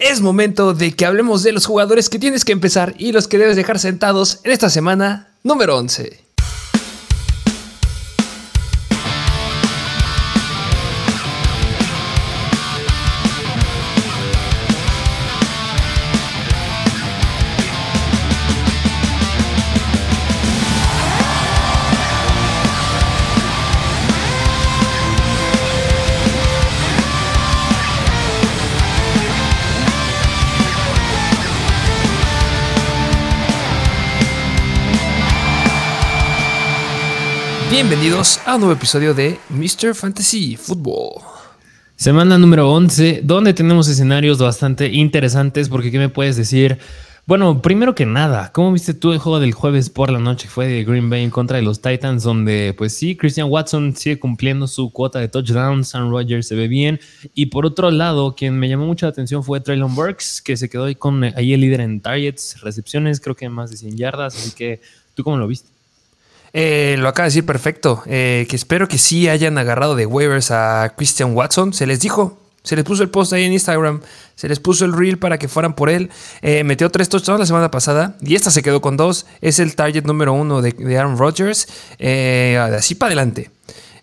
Es momento de que hablemos de los jugadores que tienes que empezar y los que debes dejar sentados en esta semana número 11. Bienvenidos a un nuevo episodio de Mr. Fantasy Football. Semana número 11, donde tenemos escenarios bastante interesantes, porque ¿qué me puedes decir? Bueno, primero que nada, ¿cómo viste tú el juego del jueves por la noche? Fue de Green Bay en contra de los Titans, donde pues sí, Christian Watson sigue cumpliendo su cuota de touchdowns, Sam Rogers se ve bien, y por otro lado, quien me llamó mucho la atención fue Traylon Burks, que se quedó ahí con ahí el líder en targets, recepciones, creo que más de 100 yardas, así que ¿tú cómo lo viste? Eh, lo acaba de decir perfecto. Eh, que espero que sí hayan agarrado de waivers a Christian Watson. Se les dijo. Se les puso el post ahí en Instagram. Se les puso el reel para que fueran por él. Eh, metió tres touchdowns la semana pasada. Y esta se quedó con dos. Es el target número uno de, Aaron Rodgers. así para adelante.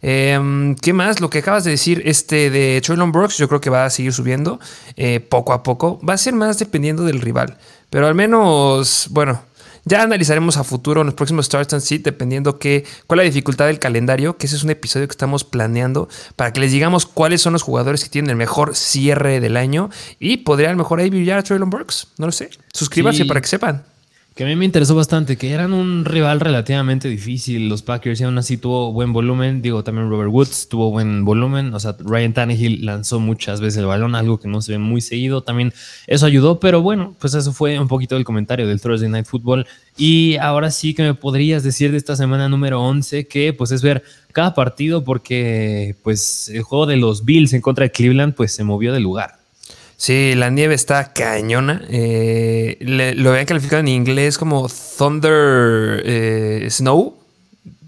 Em, ¿Qué más? Lo que acabas de decir este de Traylon Brooks, yo creo que va a seguir subiendo poco a poco. Va a ser más dependiendo del rival. Pero al menos, bueno, ya analizaremos a futuro en los próximos Starts and Sit, dependiendo que, cuál es la dificultad del calendario, que ese es un episodio que estamos planeando para que les digamos cuáles son los jugadores que tienen el mejor cierre del año y podrían mejor ahí brillar a Traylon Burks. No lo sé. Suscríbanse para que sepan que a mí me interesó bastante, que eran un rival relativamente difícil. Los Packers y aún así tuvo buen volumen. Digo, también Robert Woods tuvo buen volumen. O sea, Ryan Tannehill lanzó muchas veces el balón, algo que no se ve muy seguido. También eso ayudó, pero bueno, pues eso fue un poquito el comentario del Thursday Night Football. Y ahora sí que me podrías decir de esta semana número 11 que pues es ver cada partido porque pues el juego de los Bills en contra de Cleveland pues se movió de lugar. Sí, la nieve está cañona. Eh, lo habían calificado en inglés como Thunder eh, Snow.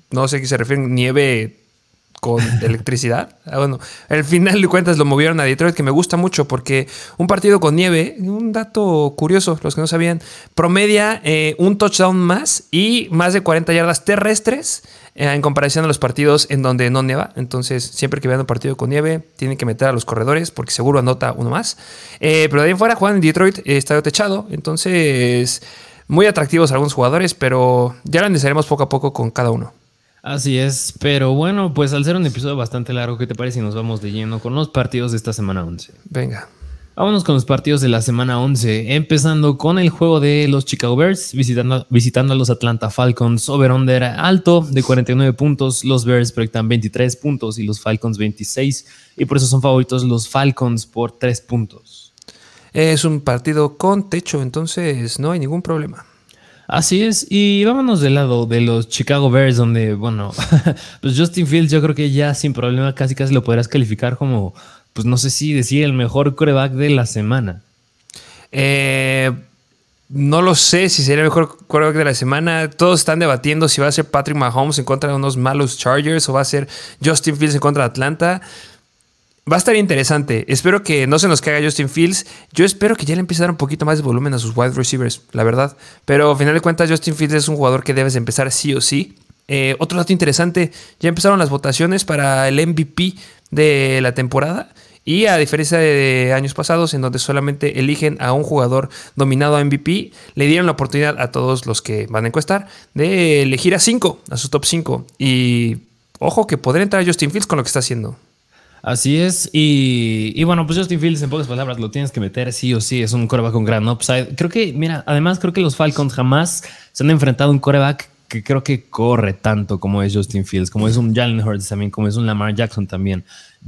No sé qué se refiere, nieve con electricidad. Ah, bueno, al final de cuentas lo movieron a Detroit, que me gusta mucho porque un partido con nieve, un dato curioso, los que no sabían, promedia eh, un touchdown más y más de 40 yardas terrestres eh, en comparación a los partidos en donde no nieva. Entonces, siempre que vean un partido con nieve, tienen que meter a los corredores porque seguro anota uno más. Eh, pero de ahí en fuera juegan en Detroit, estadio techado. Entonces, muy atractivos algunos jugadores, pero ya lo analizaremos poco a poco con cada uno. Así es, pero bueno, pues al ser un episodio bastante largo, ¿qué te parece si nos vamos de lleno con los partidos de esta semana 11? Venga. Vámonos con los partidos de la semana 11, empezando con el juego de los Chicago Bears, visitando, visitando a los Atlanta Falcons, over-under alto de 49 puntos, los Bears proyectan 23 puntos y los Falcons 26, y por eso son favoritos los Falcons por 3 puntos. Es un partido con techo, entonces no hay ningún problema. Así es, y vámonos del lado de los Chicago Bears, donde, bueno, pues Justin Fields yo creo que ya sin problema casi casi lo podrás calificar como, pues no sé si decir el mejor coreback de la semana. Eh, no lo sé si sería el mejor coreback de la semana. Todos están debatiendo si va a ser Patrick Mahomes en contra de unos malos Chargers o va a ser Justin Fields en contra de Atlanta. Va a estar interesante. Espero que no se nos caiga Justin Fields. Yo espero que ya le empiece a dar un poquito más de volumen a sus wide receivers, la verdad. Pero al final de cuentas, Justin Fields es un jugador que debes empezar sí o sí. Eh, otro dato interesante, ya empezaron las votaciones para el MVP de la temporada. Y a diferencia de años pasados, en donde solamente eligen a un jugador dominado a MVP, le dieron la oportunidad a todos los que van a encuestar de elegir a 5, a su top 5. Y ojo que podría entrar Justin Fields con lo que está haciendo. Así es, y, bueno, pues Justin Fields en pocas palabras lo tienes que meter sí o sí, es un coreback con gran upside. Creo que, mira, además creo que los Falcons jamás se han enfrentado a un coreback que creo que corre tanto como es Justin Fields, como es un Jalen Hurts también, como es un Lamar Jackson también.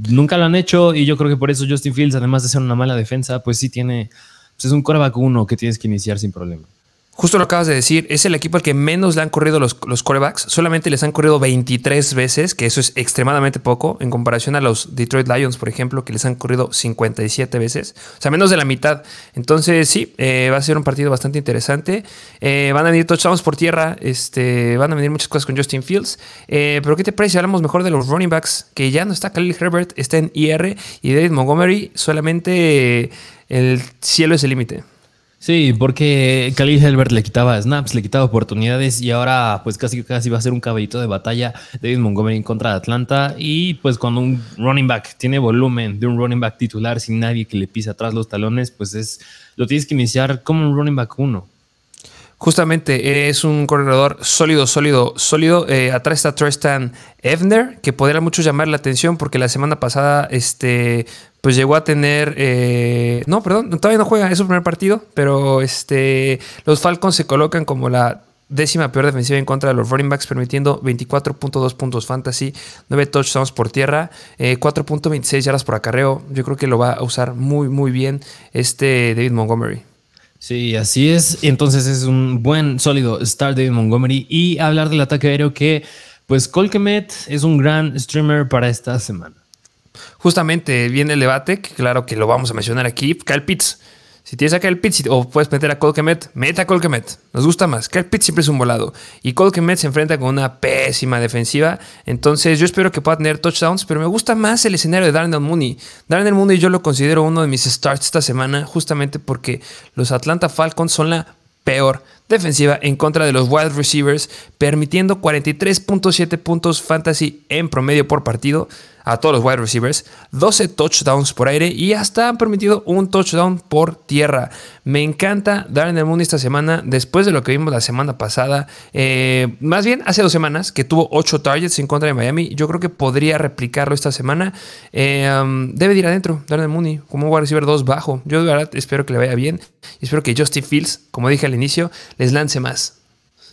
Nunca lo han hecho y yo creo que por eso Justin Fields, además de ser una mala defensa, pues sí tiene, pues es un coreback uno que tienes que iniciar sin problema. Justo lo acabas de decir, es el equipo al que menos le han corrido los, los corebacks. Solamente les han corrido 23 veces, que eso es extremadamente poco, en comparación a los Detroit Lions, por ejemplo, que les han corrido 57 veces. O sea, menos de la mitad. Entonces, sí, eh, va a ser un partido bastante interesante. Eh, van a venir touchdowns por tierra, este, van a venir muchas cosas con Justin Fields. Eh, pero, ¿qué te parece si hablamos mejor de los running backs? Que ya no está Khalil Herbert, está en IR y David Montgomery solamente el cielo es el límite. Sí, porque Khalil Helbert le quitaba snaps, le quitaba oportunidades y ahora pues casi casi va a ser un caballito de batalla David Montgomery en contra de Atlanta y pues cuando un running back tiene volumen de un running back titular sin nadie que le pise atrás los talones, pues es lo tienes que iniciar como un running back uno. Justamente es un corredor sólido, sólido, sólido. Eh, atrás está Tristan Evner, que podría mucho llamar la atención porque la semana pasada este, pues llegó a tener. Eh, no, perdón, todavía no juega, es su primer partido, pero este, los Falcons se colocan como la décima peor defensiva en contra de los running backs, permitiendo 24.2 puntos fantasy, 9 touchdowns por tierra, 4.26 eh, yardas por acarreo. Yo creo que lo va a usar muy, muy bien este David Montgomery. Sí, así es. Entonces es un buen, sólido start de Montgomery. Y hablar del ataque aéreo que, pues, Colquemet es un gran streamer para esta semana. Justamente viene el debate, que claro que lo vamos a mencionar aquí. Kyle Pitts si tienes a Kyle Pitts o puedes meter a Colquemet, meta a Colquemet. Nos gusta más. Kyle Pitts siempre es un volado. Y Colquemet se enfrenta con una pésima defensiva. Entonces yo espero que pueda tener touchdowns, pero me gusta más el escenario de Darnell Mooney. Darnell Mooney yo lo considero uno de mis starts esta semana justamente porque los Atlanta Falcons son la peor defensiva en contra de los wide receivers, permitiendo 43.7 puntos fantasy en promedio por partido a todos los wide receivers, 12 touchdowns por aire y hasta han permitido un touchdown por tierra. Me encanta dar en el mundo esta semana, después de lo que vimos la semana pasada, eh, más bien hace dos semanas, que tuvo 8 targets en contra de Miami. Yo creo que podría replicarlo esta semana. Eh, debe de ir adentro, Darnell Mooney, como wide receiver 2 bajo. Yo de verdad espero que le vaya bien y espero que Justin Fields, como dije al inicio, les lance más.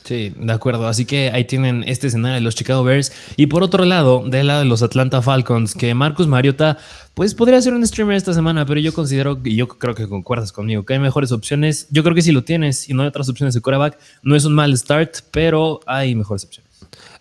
Sí, de acuerdo. Así que ahí tienen este escenario de los Chicago Bears. Y por otro lado, del lado de los Atlanta Falcons, que Marcus Mariota, pues podría ser un streamer esta semana, pero yo considero, y yo creo que concuerdas conmigo, que hay mejores opciones. Yo creo que si lo tienes y no hay otras opciones de quarterback, no es un mal start, pero hay mejores opciones.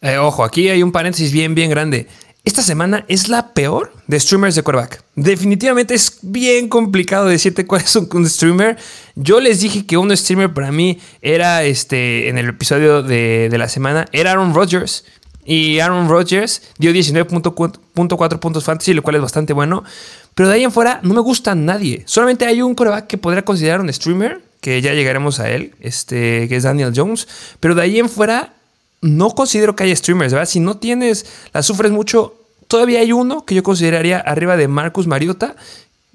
Eh, ojo, aquí hay un paréntesis bien, bien grande esta semana es la peor de streamers de quarterback. Definitivamente es bien complicado decirte cuál es un, streamer. Yo les dije que un streamer para mí era este en el episodio de, la semana, era Aaron Rodgers. Y Aaron Rodgers dio 19.4 puntos fantasy, lo cual es bastante bueno. Pero de ahí en fuera no me gusta nadie. Solamente hay un quarterback que podría considerar un streamer, que ya llegaremos a él, este, que es Daniel Jones. Pero de ahí en fuera no considero que haya streamers, ¿verdad? Si no tienes, la sufres mucho, Todavía hay uno que yo consideraría arriba de Marcus Mariota,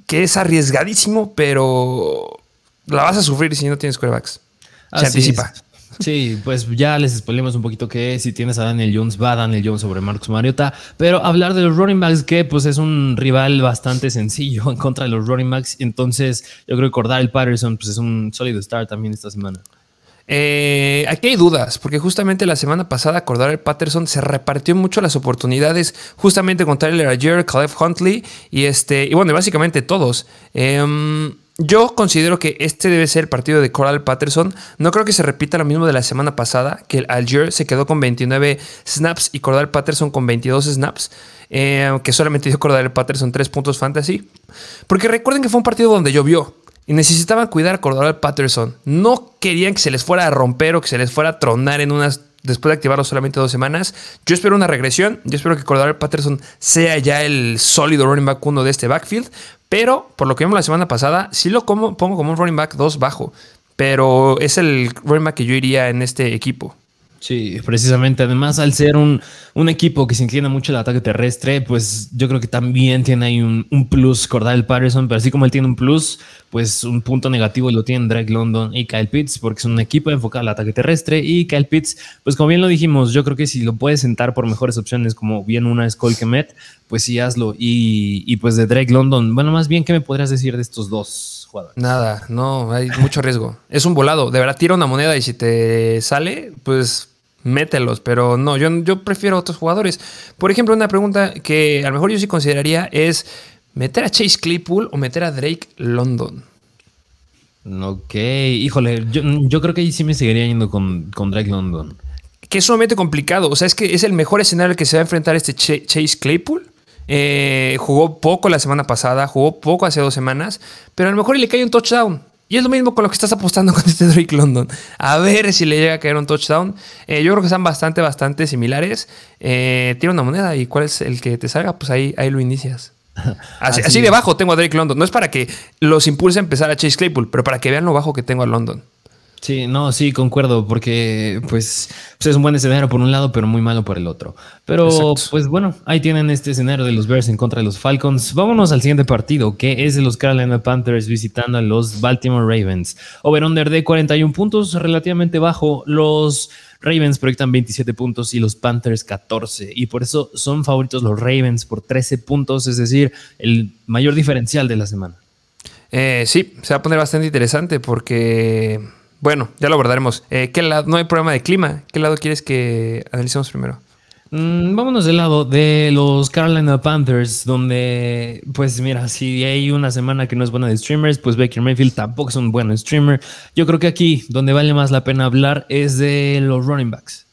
que es arriesgadísimo, pero la vas a sufrir si no tienes quarterbacks. Se anticipa. Sí, pues ya les spoilemos un poquito que si tienes a Daniel Jones, va Daniel Jones sobre Marcus Mariota. Pero hablar de los running backs, que pues es un rival bastante sencillo en contra de los running backs. Entonces, yo creo que el Patterson pues es un sólido start también esta semana. Eh, aquí hay dudas, porque justamente la semana pasada el Patterson se repartió mucho las oportunidades, justamente con Tyler Ayer, Caleb Huntley y este, y bueno, básicamente todos. Em, yo considero que este debe ser el partido de Coral Patterson. No creo que se repita lo mismo de la semana pasada, que el Algier se quedó con 29 snaps y Cordal Patterson con 22 snaps, eh, que solamente dio Cordal Patterson 3 puntos fantasy. Porque recuerden que fue un partido donde llovió. Y necesitaban cuidar a Cordell Patterson. No querían que se les fuera a romper o que se les fuera a tronar en unas. Después de activarlo solamente dos semanas. Yo espero una regresión. Yo espero que Cordell Patterson sea ya el sólido running back uno de este backfield. Pero por lo que vimos la semana pasada, sí lo pongo como un running back 2 bajo. Pero es el running back que yo iría en este equipo. Sí, precisamente. Además, al ser un, un, equipo que se inclina mucho al ataque terrestre, pues yo creo que también tiene ahí un, un plus Cordell Patterson, pero así como él tiene un plus, pues un punto negativo lo tienen Drake London y Kyle Pitts, porque es un equipo enfocado al ataque terrestre. Y Kyle Pitts, pues como bien lo dijimos, yo creo que si lo puedes sentar por mejores opciones, como bien una es Cole Kemet, pues sí hazlo. Y, y pues de Drake London, bueno, más bien, ¿qué me podrías decir de estos dos? Nada, no, hay mucho riesgo. Es un volado. De verdad, tira una moneda y si te sale, pues mételos, pero no, yo, yo prefiero otros jugadores. Por ejemplo, una pregunta que a lo mejor yo sí consideraría es meter a Chase Claypool o meter a Drake London. Ok, híjole, yo, creo que ahí sí me seguiría yendo con, con, Drake London. Que es sumamente complicado, o sea, es que es el mejor escenario que se va a enfrentar este Chase Claypool. Eh, jugó poco la semana pasada, jugó poco hace dos semanas, pero a lo mejor le cae un touchdown. Y es lo mismo con lo que estás apostando con este Drake London. A ver si le llega a caer un touchdown. Eh, yo creo que están bastante, bastante similares. Eh, tira una moneda y cuál es el que te salga, pues ahí, ahí lo inicias. Así, así de bajo tengo a Drake London. No es para que los impulse a empezar a Chase Claypool, pero para que vean lo bajo que tengo a London. Sí, no, sí, concuerdo, porque pues, pues, es un buen escenario por un lado, pero muy malo por el otro. Pero Exacto. pues bueno, ahí tienen este escenario de los Bears en contra de los Falcons. Vámonos al siguiente partido, que es de los Carolina Panthers visitando a los Baltimore Ravens. Over-under de 41 puntos, relativamente bajo. Los Ravens proyectan 27 puntos y los Panthers 14. Y por eso son favoritos los Ravens por 13 puntos, es decir, el mayor diferencial de la semana. Eh, sí, se va a poner bastante interesante porque, bueno, ya lo abordaremos. Eh, ¿qué lado? No hay problema de clima. ¿Qué lado quieres que analicemos primero? Mm, vámonos del lado de los Carolina Panthers, donde, pues mira, si hay una semana que no es buena de streamers, pues Baker Mayfield tampoco es un buen streamer. Yo creo que aquí, donde vale más la pena hablar, es de los running backs.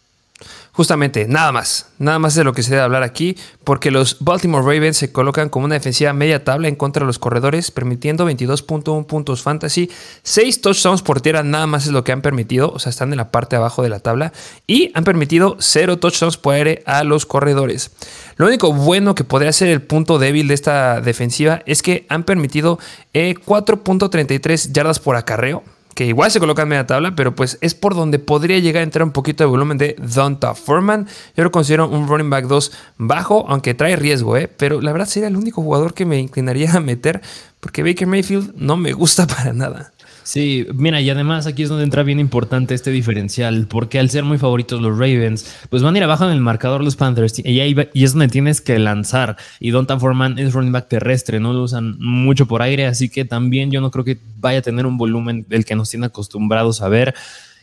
Justamente, nada más. Nada más de lo que se debe hablar aquí, porque los Baltimore Ravens se colocan como una defensiva media tabla en contra de los corredores, permitiendo 22.1 puntos fantasy. 6 touchdowns por tierra nada más es lo que han permitido, o sea, están en la parte de abajo de la tabla. Y han permitido 0 touchdowns por aire a los corredores. Lo único bueno que podría ser el punto débil de esta defensiva es que han permitido eh, 4.33 yardas por acarreo que igual se coloca en media tabla, pero pues es por donde podría llegar a entrar un poquito de volumen de Donta Foreman. Yo lo considero un running back 2 bajo, aunque trae riesgo, ¿eh? pero la verdad sería el único jugador que me inclinaría a meter, porque Baker Mayfield no me gusta para nada. Sí, mira, y además aquí es donde entra bien importante este diferencial, porque al ser muy favoritos los Ravens, pues van a ir abajo en el marcador los Panthers, y, ahí va- y es donde tienes que lanzar. Y Donta Foreman es running back terrestre, no lo usan mucho por aire, así que también yo no creo que vaya a tener un volumen del que nos tiene acostumbrados a ver.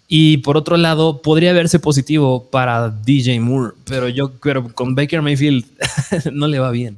Y por otro lado, podría verse positivo para DJ Moore, pero yo pero con Baker Mayfield no le va bien.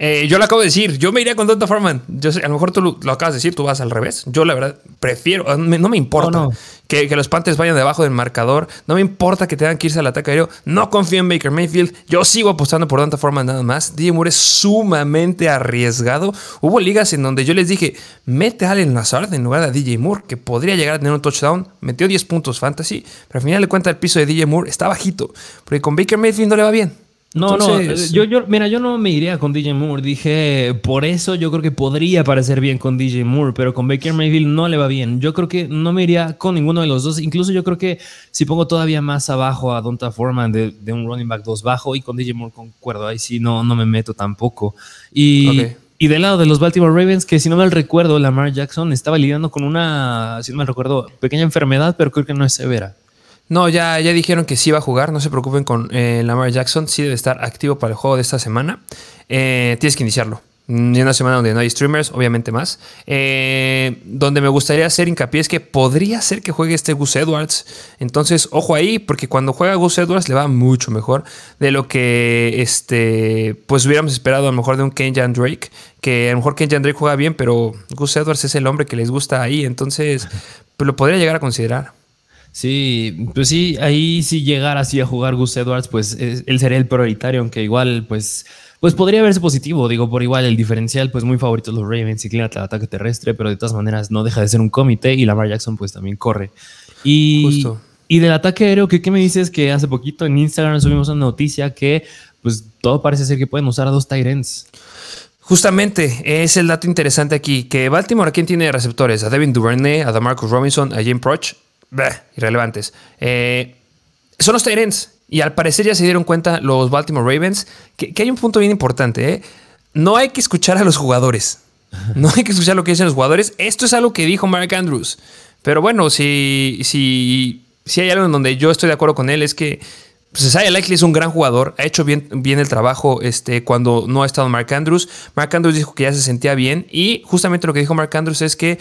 Eh, yo lo acabo de decir, yo me iría con Donta Foreman. Yo sé, a lo mejor tú lo, lo acabas de decir, tú vas al revés. Yo la verdad prefiero, no me importa No, no. Que, que los Panthers vayan debajo del marcador. No me importa que tengan que irse al ataque aéreo. No confío en Baker Mayfield. Yo sigo apostando por Donta Foreman nada más. DJ Moore es sumamente arriesgado. Hubo ligas en donde yo les dije, mete a Allen Lazard en lugar de a DJ Moore, que podría llegar a tener un touchdown. Metió 10 puntos fantasy, pero al final de cuentas el piso de DJ Moore está bajito. Porque con Baker Mayfield no le va bien. No, Entonces- no, yo, yo, mira, yo no me iría con DJ Moore. Dije, por eso yo creo que podría parecer bien con DJ Moore, pero con Baker Mayfield no le va bien. Yo creo que no me iría con ninguno de los dos. Incluso yo creo que si pongo todavía más abajo a Donta Foreman de, de un running back 2 bajo y con DJ Moore concuerdo, ahí sí no, no me meto tampoco. Y, y del lado de los Baltimore Ravens, que si no mal recuerdo, Lamar Jackson estaba lidiando con una, si no mal recuerdo, pequeña enfermedad, pero creo que no es severa. No, ya, ya dijeron que sí va a jugar. No se preocupen con eh, Lamar Jackson. Sí debe estar activo para el juego de esta semana. Eh, tienes que iniciarlo. Mm, Y una semana donde no hay streamers, obviamente más. Eh, donde me gustaría hacer hincapié es que podría ser que juegue este Gus Edwards. Entonces, ojo ahí, porque cuando juega Gus Edwards le va mucho mejor de lo que este, pues hubiéramos esperado a lo mejor de un Kenyan Drake. Que a lo mejor Kenyan Drake juega bien, pero Gus Edwards es el hombre que les gusta ahí. Entonces, pues lo podría llegar a considerar. Sí, pues sí, ahí si llegara así a jugar Gus Edwards, pues es- él sería el prioritario, aunque igual, pues, pues podría verse positivo. Digo, por igual el diferencial, pues muy favoritos los Ravens, inclínate al ataque terrestre, pero de todas maneras no deja de ser un comité y Lamar Jackson pues también corre. Y, Justo. y del ataque aéreo, ¿qué, ¿qué me dices? Que hace poquito en Instagram subimos una noticia que pues todo parece ser que pueden usar a dos Tyrants. Justamente, es el dato interesante aquí, que Baltimore, ¿a quién tiene receptores? A Devin Duvernay, a Marcus Robinson, a Jim Proch, Bleh, irrelevantes. Eh, son los Tyrants, y al parecer ya se dieron cuenta los Baltimore Ravens que, hay un punto bien importante, ¿eh? No hay que escuchar a los jugadores. No hay que escuchar lo que dicen los jugadores. Esto es algo que dijo Mark Andrews. Pero bueno, si, si, si hay algo en donde yo estoy de acuerdo con él, es que pues Isaiah Likely es un gran jugador, ha hecho bien, bien el trabajo este, cuando no ha estado Mark Andrews. Mark Andrews dijo que ya se sentía bien y justamente lo que dijo Mark Andrews es que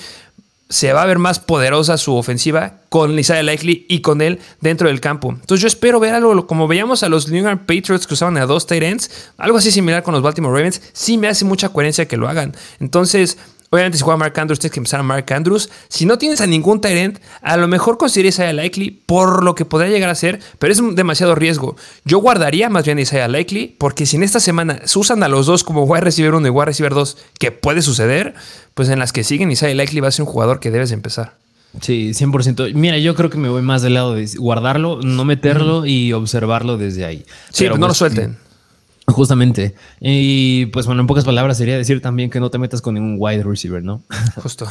se va a ver más poderosa su ofensiva con Isaiah Likely y con él dentro del campo. Entonces yo espero ver algo como veíamos a los New England Patriots que usaban a dos tight ends, algo así similar con los Baltimore Ravens. Sí me hace mucha coherencia que lo hagan. Entonces, obviamente si juega Mark Andrews tienes que empezar a Mark Andrews. Si no tienes a ningún end, a lo mejor considera Isaiah Likely por lo que podría llegar a ser, pero es demasiado riesgo. Yo guardaría más bien a Isaiah Likely porque si en esta semana se usan a los dos como wide receiver 1 y wide receiver 2, que puede suceder, pues en las que siguen Isaiah Likely va a ser un jugador que debes empezar. Sí, 100%. Mira, yo creo que me voy más del lado de guardarlo, no meterlo y observarlo desde ahí. Sí, Pero, pues no lo pues, suelten. Justamente. Y pues bueno, en pocas palabras sería decir también que no te metas con ningún wide receiver, ¿no? Justo.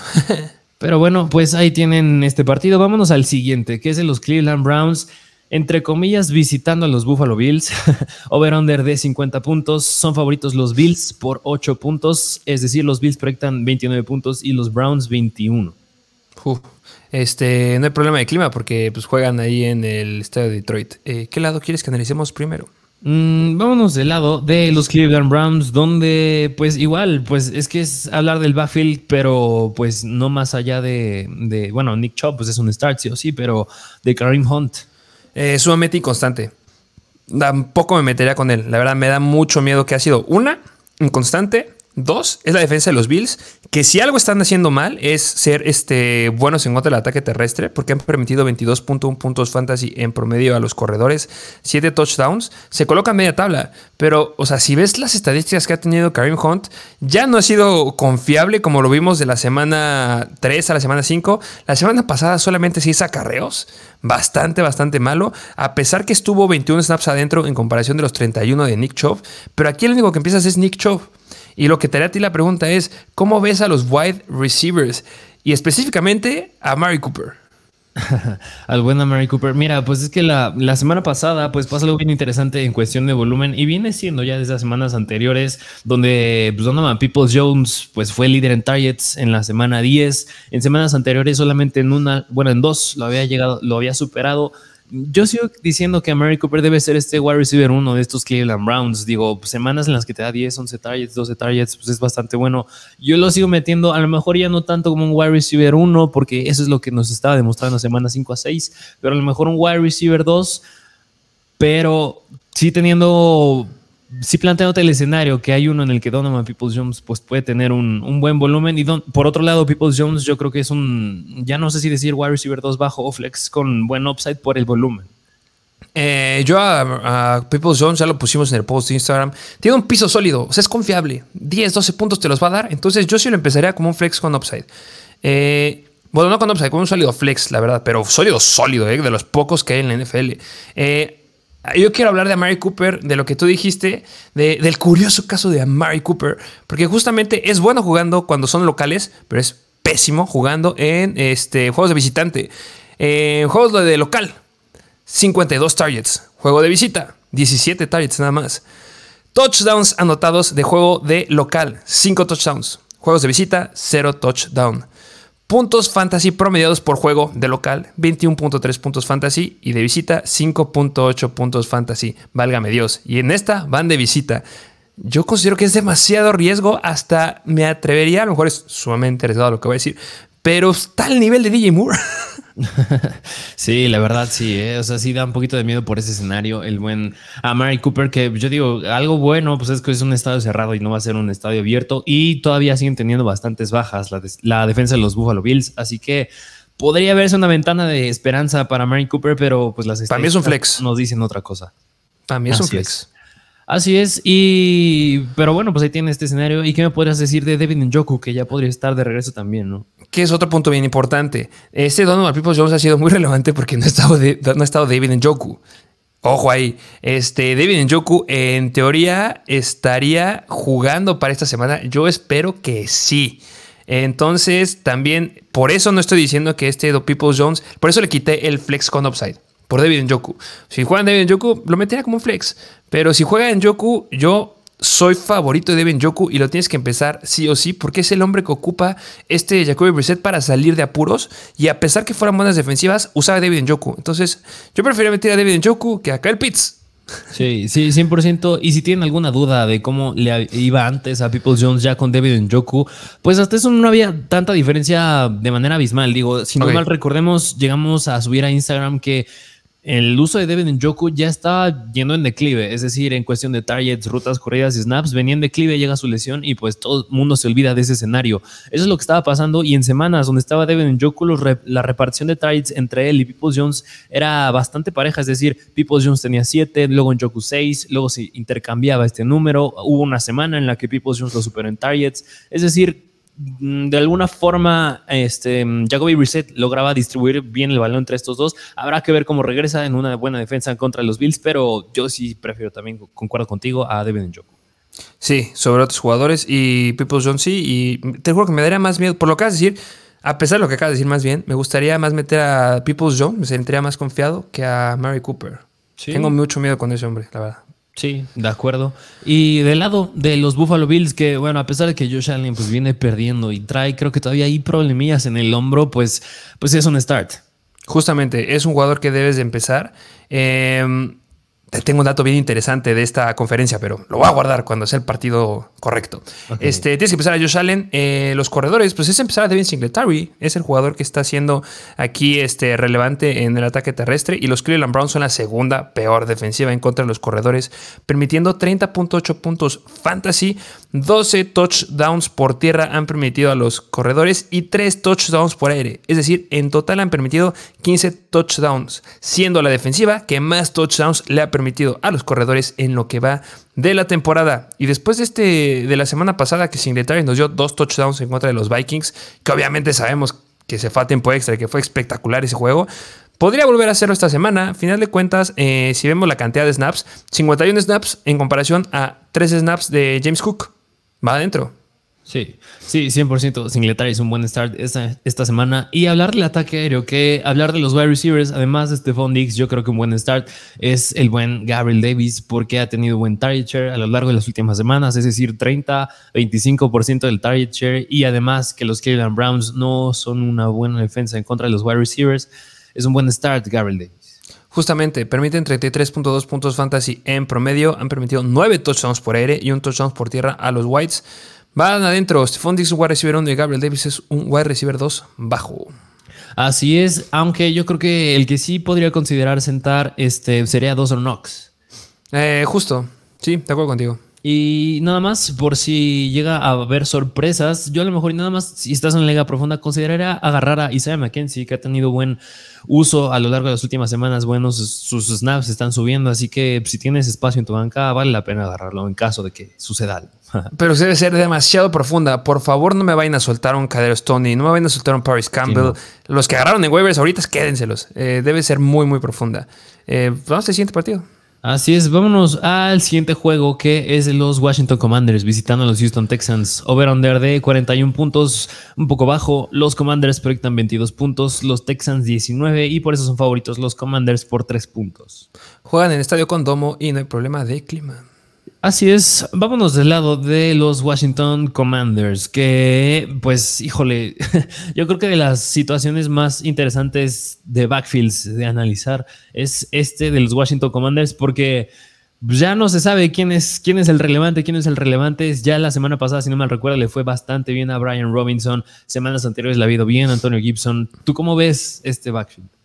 Pero bueno, pues ahí tienen este partido. Vámonos al siguiente, que es de los Cleveland Browns entre comillas, visitando a los Buffalo Bills. Over-under de 50 puntos. Son favoritos los Bills por 8 puntos. Es decir, los Bills proyectan 29 puntos y los Browns 21. este, no hay problema de clima porque pues, juegan ahí en el estadio de Detroit. Eh, ¿Qué lado quieres que analicemos primero? Mm, vámonos del lado de los Cleveland Browns, donde pues igual, pues es que es hablar del backfield, pero pues no más allá de, bueno, Nick Chubb pues es un start, sí o sí, pero de Karim Hunt eh, sumamente inconstante. Tampoco me metería con él. La verdad, me da mucho miedo que ha sido una, inconstante. Dos, es la defensa de los Bills, que si algo están haciendo mal es ser este, buenos en contra del ataque terrestre, porque han permitido 22.1 puntos fantasy en promedio a los corredores, 7 touchdowns, se coloca media tabla, pero, o sea, si ves las estadísticas que ha tenido Karim Hunt, ya no ha sido confiable como lo vimos de la semana 3 a la semana 5. La semana pasada solamente 6 acarreos, bastante, bastante malo, a pesar que estuvo 21 snaps adentro en comparación de los 31 de Nick Chubb, pero aquí el único que empiezas es Nick Chubb. Y lo que te haré a ti la pregunta es, ¿cómo ves a los wide receivers? Y específicamente a Mary Cooper. Al buen Mary Cooper. Mira, pues es que la, semana pasada pues pasa algo bien interesante en cuestión de volumen y viene siendo ya desde las semanas anteriores donde pues, Donovan Peoples Jones pues fue líder en targets en la semana 10. En semanas anteriores solamente en una, bueno, en dos lo había llegado, lo había superado yo sigo diciendo que Mary Cooper debe ser este wide receiver uno de estos Cleveland Browns. Digo, semanas en las que te da 10, 11 targets, 12 targets, pues es bastante bueno. Yo lo sigo metiendo, a lo mejor ya no tanto como un wide receiver uno, porque eso es lo que nos estaba demostrando semanas 5 a 6, pero a lo mejor un wide receiver 2, pero sí teniendo si planteándote el escenario que hay uno en el que Donovan Peoples Jones pues, puede tener un, buen volumen y por otro lado Peoples Jones yo creo que es un, ya no sé si decir wide receiver 2 bajo o flex con buen upside por el volumen. Eh, yo a, Peoples Jones ya lo pusimos en el post de Instagram. Tiene un piso sólido, o sea, es confiable. 10, 12 puntos te los va a dar. Entonces yo sí lo empezaría como un flex con upside. Eh, bueno, no con upside, como un sólido flex, la verdad, pero sólido, sólido, eh, de los pocos que hay en la NFL. Yo quiero hablar de Amari Cooper, de lo que tú dijiste, del curioso caso de Amari Cooper, porque justamente es bueno jugando cuando son locales, pero es pésimo jugando en este, juegos de visitante. En juegos de local, 52 targets. Juego de visita, 17 targets nada más. Touchdowns anotados de juego de local, 5 touchdowns. Juegos de visita, 0 touchdown. Puntos fantasy promediados por juego de local, 21.3 puntos fantasy y de visita 5.8 puntos fantasy. Válgame Dios. Y en esta van de visita. Yo considero que es demasiado riesgo, hasta me atrevería, a lo mejor es sumamente arriesgado lo que voy a decir, pero está al nivel de DJ Moore. sí, la verdad sí, ¿eh? o sea, sí da un poquito de miedo por ese escenario. El buen Amari Cooper, que yo digo, algo bueno, pues es que es un estadio cerrado y no va a ser un estadio abierto. Y todavía siguen teniendo bastantes bajas la, defensa de los Buffalo Bills. Así que podría verse una ventana de esperanza para Amari Cooper, pero pues las mí es un flex. nos dicen otra cosa. Mí es un flex. Así es, y pero bueno, pues ahí tiene este escenario. ¿Y qué me podrías decir de David Njoku, que ya podría estar de regreso también, ¿no? Que es otro punto bien importante. Este Donovan Peoples Jones ha sido muy relevante porque no ha estado, no ha estado David Njoku. Ojo ahí, este David Njoku en teoría estaría jugando para esta semana. Yo espero que sí. Entonces, también, por eso no estoy diciendo que este Peoples Jones, por eso le quité el flex con upside por David Njoku. Si juega en David Njoku, lo metería como un flex. Pero si juega en Njoku, yo soy favorito de David Njoku y lo tienes que empezar sí o sí porque es el hombre que ocupa este Jacoby Brissett para salir de apuros y a pesar que fueran buenas defensivas, usaba David Njoku. Entonces, yo prefiero meter a David Njoku que a Kyle Pitts. Sí, sí, 100%. Y si tienen alguna duda de cómo le iba antes a People Jones ya con David Njoku, pues hasta eso no había tanta diferencia de manera abismal. Digo, si no mal recordemos, llegamos a subir a Instagram que el uso de Devin Njoku ya está yendo en declive, es decir, en cuestión de targets, rutas corridas y snaps, venía en declive, llega su lesión y pues todo el mundo se olvida de ese escenario. Eso es lo que estaba pasando y en semanas donde estaba Devin Njoku, la repartición de targets entre él y Peoples Jones era bastante pareja, es decir, Peoples Jones tenía 7, luego Njoku 6, luego se intercambiaba este número, hubo una semana en la que Peoples Jones lo superó en targets, es decir, de alguna forma este, Jacoby Brissett lograba distribuir bien el balón entre estos dos. Habrá que ver cómo regresa en una buena defensa contra los Bills, pero yo sí prefiero también, concuerdo contigo, a Devin Njoku. Sí, sobre otros jugadores y People Jones sí, y te juro que me daría más miedo, por lo que acabas de decir, a pesar de lo que acabas de decir más bien, me gustaría más meter a Peoples Jones, me sentiría más confiado que a Mary Cooper. Tengo mucho miedo con ese hombre, la verdad. Sí, de acuerdo. Y del lado de los Buffalo Bills, que bueno, a pesar de que Josh Allen pues viene perdiendo y trae, creo que todavía hay problemillas en el hombro, pues, pues es un start. Justamente, es un jugador que debes de empezar. Eh, tengo un dato bien interesante de esta conferencia, pero lo voy a guardar cuando sea el partido correcto. Este, tienes que empezar a Josh Allen. Eh, los corredores, pues es empezar a Devin Singletary. Es el jugador que está siendo aquí este, relevante en el ataque terrestre. Y los Cleveland Browns son la segunda peor defensiva en contra de los corredores, permitiendo 30.8 puntos fantasy. 12 touchdowns por tierra han permitido a los corredores y 3 touchdowns por aire. Es decir, en total han permitido 15 touchdowns, siendo la defensiva que más touchdowns le ha permitido a los corredores en lo que va de la temporada. Y después de, este, de la semana pasada que Singletary nos dio dos touchdowns en contra de los Vikings, que obviamente sabemos que se fue a tiempo extra y que fue espectacular ese juego. Podría volver a hacerlo esta semana. Final de cuentas, eh, si vemos la cantidad de snaps, 51 snaps en comparación a 3 snaps de James Cook va adentro. Sí, sí, 100%. Singletary es un buen start esta, esta, semana. Y hablar del ataque aéreo, que hablar de los wide receivers, además de Stephon Diggs, yo creo que un buen start es el buen Gabriel Davis, porque ha tenido buen target share a lo largo de las últimas semanas, es decir, 30, 25% del target share. Y además que los Cleveland Browns no son una buena defensa en contra de los wide receivers, es un buen start, Gabriel Davis. Justamente, permiten 33.2 puntos fantasy en promedio. Han permitido 9 touchdowns por aire y un touchdown por tierra a los Whites. Van adentro. Stephon un wide receiver 1 y Gabriel Davis es un wide receiver 2 bajo. Así es, aunque yo creo que el que sí podría considerar sentar este, sería Dawson Knox. Eh, justo, sí, de acuerdo contigo. Y nada más, por si llega a haber sorpresas, yo a lo mejor y nada más, si estás en la liga profunda, consideraría agarrar a Isaiah McKenzie, que ha tenido buen uso a lo largo de las últimas semanas. Buenos, sus snaps están subiendo, así que si tienes espacio en tu banca, vale la pena agarrarlo en caso de que suceda algo. Pero debe ser demasiado profunda. Por favor, no me vayan a soltar un Cadero Stoney, no me vayan a soltar un Paris Campbell. Los que agarraron en waivers ahorita, quédenselos. Eh, debe ser muy, muy profunda. Eh, vamos al siguiente partido. Así es, vámonos al siguiente juego que es de los Washington Commanders visitando a los Houston Texans. Over-under de 41 puntos, un poco bajo. Los Commanders proyectan 22 puntos, los Texans 19 y por eso son favoritos los Commanders por 3 puntos. Juegan en estadio con domo y no hay problema de clima. Así es, vámonos del lado de los Washington Commanders, que pues, híjole, yo creo que de las situaciones más interesantes de backfields de analizar es este de los Washington Commanders, porque ya no se sabe quién es, quién es el relevante, quién es el relevante. Ya la semana pasada, si no me recuerdo, le fue bastante bien a Brian Robinson. Semanas anteriores le ha ido bien a Antonio Gibson. ¿Tú cómo ves este backfield?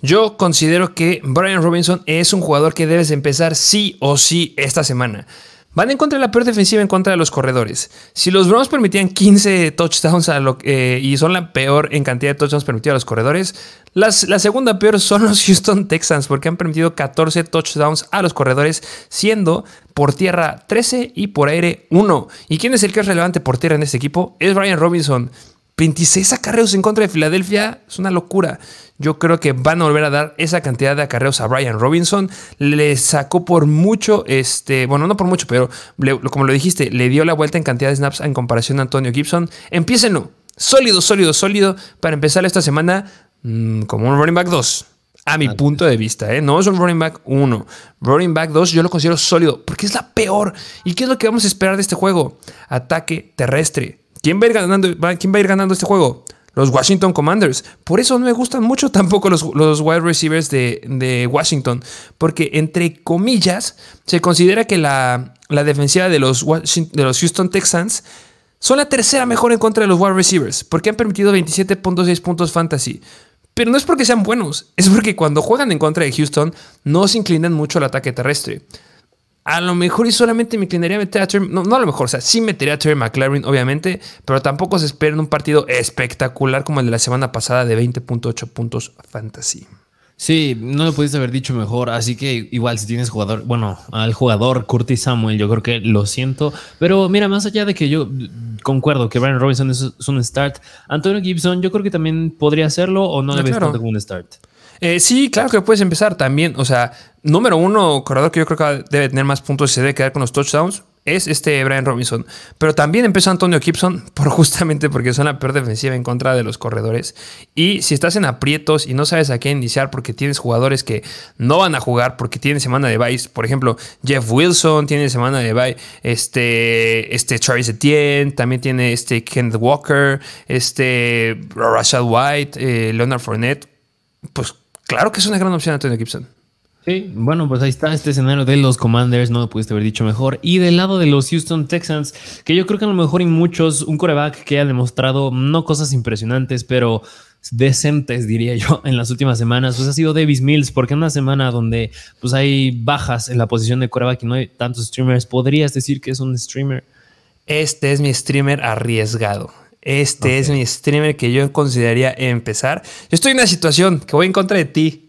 Yo considero que Brian Robinson es un jugador que debes empezar sí o sí esta semana. Van en contra de la peor defensiva en contra de los corredores. Si los Browns permitían 15 touchdowns eh, y son la peor en cantidad de touchdowns permitidos a los corredores, la segunda peor son los Houston Texans porque han permitido 14 touchdowns a los corredores, siendo por tierra 13 y por aire 1. ¿Y quién es el que es relevante por tierra en este equipo? Es Brian Robinson. 26 acarreos en contra de Filadelfia es una locura. Yo creo que van a volver a dar esa cantidad de acarreos a Brian Robinson. Le sacó por mucho, este, bueno, no por mucho, pero como lo dijiste, le dio la vuelta en cantidad de snaps en comparación a Antonio Gibson. Empiécenlo. Sólido, sólido, sólido para empezar esta semana mm, como un running back 2. A mi punto de vista, ¿eh? no es un running back 1. Running back 2 yo lo considero sólido porque es la peor. ¿Y qué es lo que vamos a esperar de este juego? Ataque terrestre ¿Quién va a ir ganando, este juego? Los Washington Commanders. Por eso no me gustan mucho tampoco los, los wide receivers de, Washington. Porque, entre comillas, se considera que la, defensiva de los, de los Houston Texans son la tercera mejor en contra de los wide receivers. Porque han permitido 27.6 puntos fantasy. Pero no es porque sean buenos, es porque cuando juegan en contra de Houston no se inclinan mucho al ataque terrestre. A lo mejor y solamente me inclinaría a meter a Terry, no, no a lo mejor, o sea, sí metería a Terry McLaren, obviamente, pero tampoco se espera en un partido espectacular como el de la semana pasada de 20.8 puntos fantasy. Sí, no lo pudiste haber dicho mejor, así que igual si tienes jugador, bueno, al jugador Curtis Samuel, yo creo que lo siento, pero mira, más allá de que yo concuerdo que Brian Robinson es, un start, Antonio Gibson yo creo que también podría hacerlo o no, le ves tanto como un start. Eh, sí, claro que puedes empezar también. O sea, número uno, corredor que yo creo que debe tener más puntos y se debe quedar con los touchdowns es este Brian Robinson. Pero también empezó Antonio Gibson por justamente porque son la peor defensiva en contra de los corredores. Y si estás en aprietos y no sabes a qué iniciar porque tienes jugadores que no van a jugar porque tienen semana de bye, por ejemplo, Jeff Wilson tiene semana de bye, este, este Travis Etienne, también tiene este Kenneth Walker, este Rashad White, eh, Leonard Fournette, pues claro que es una gran opción Antonio Gibson. Sí, bueno, pues ahí está este escenario de los Commanders, no lo pudiste haber dicho mejor. Y del lado de los Houston Texans, que yo creo que a lo mejor hay muchos, un coreback que ha demostrado no cosas impresionantes, pero decentes, diría yo, en las últimas semanas, pues ha sido Davis Mills, porque en una semana donde pues hay bajas en la posición de coreback y no hay tantos streamers, podrías decir que es un streamer. Este es mi streamer arriesgado. Este es mi streamer que yo consideraría empezar. Yo estoy en una situación que voy en contra de ti,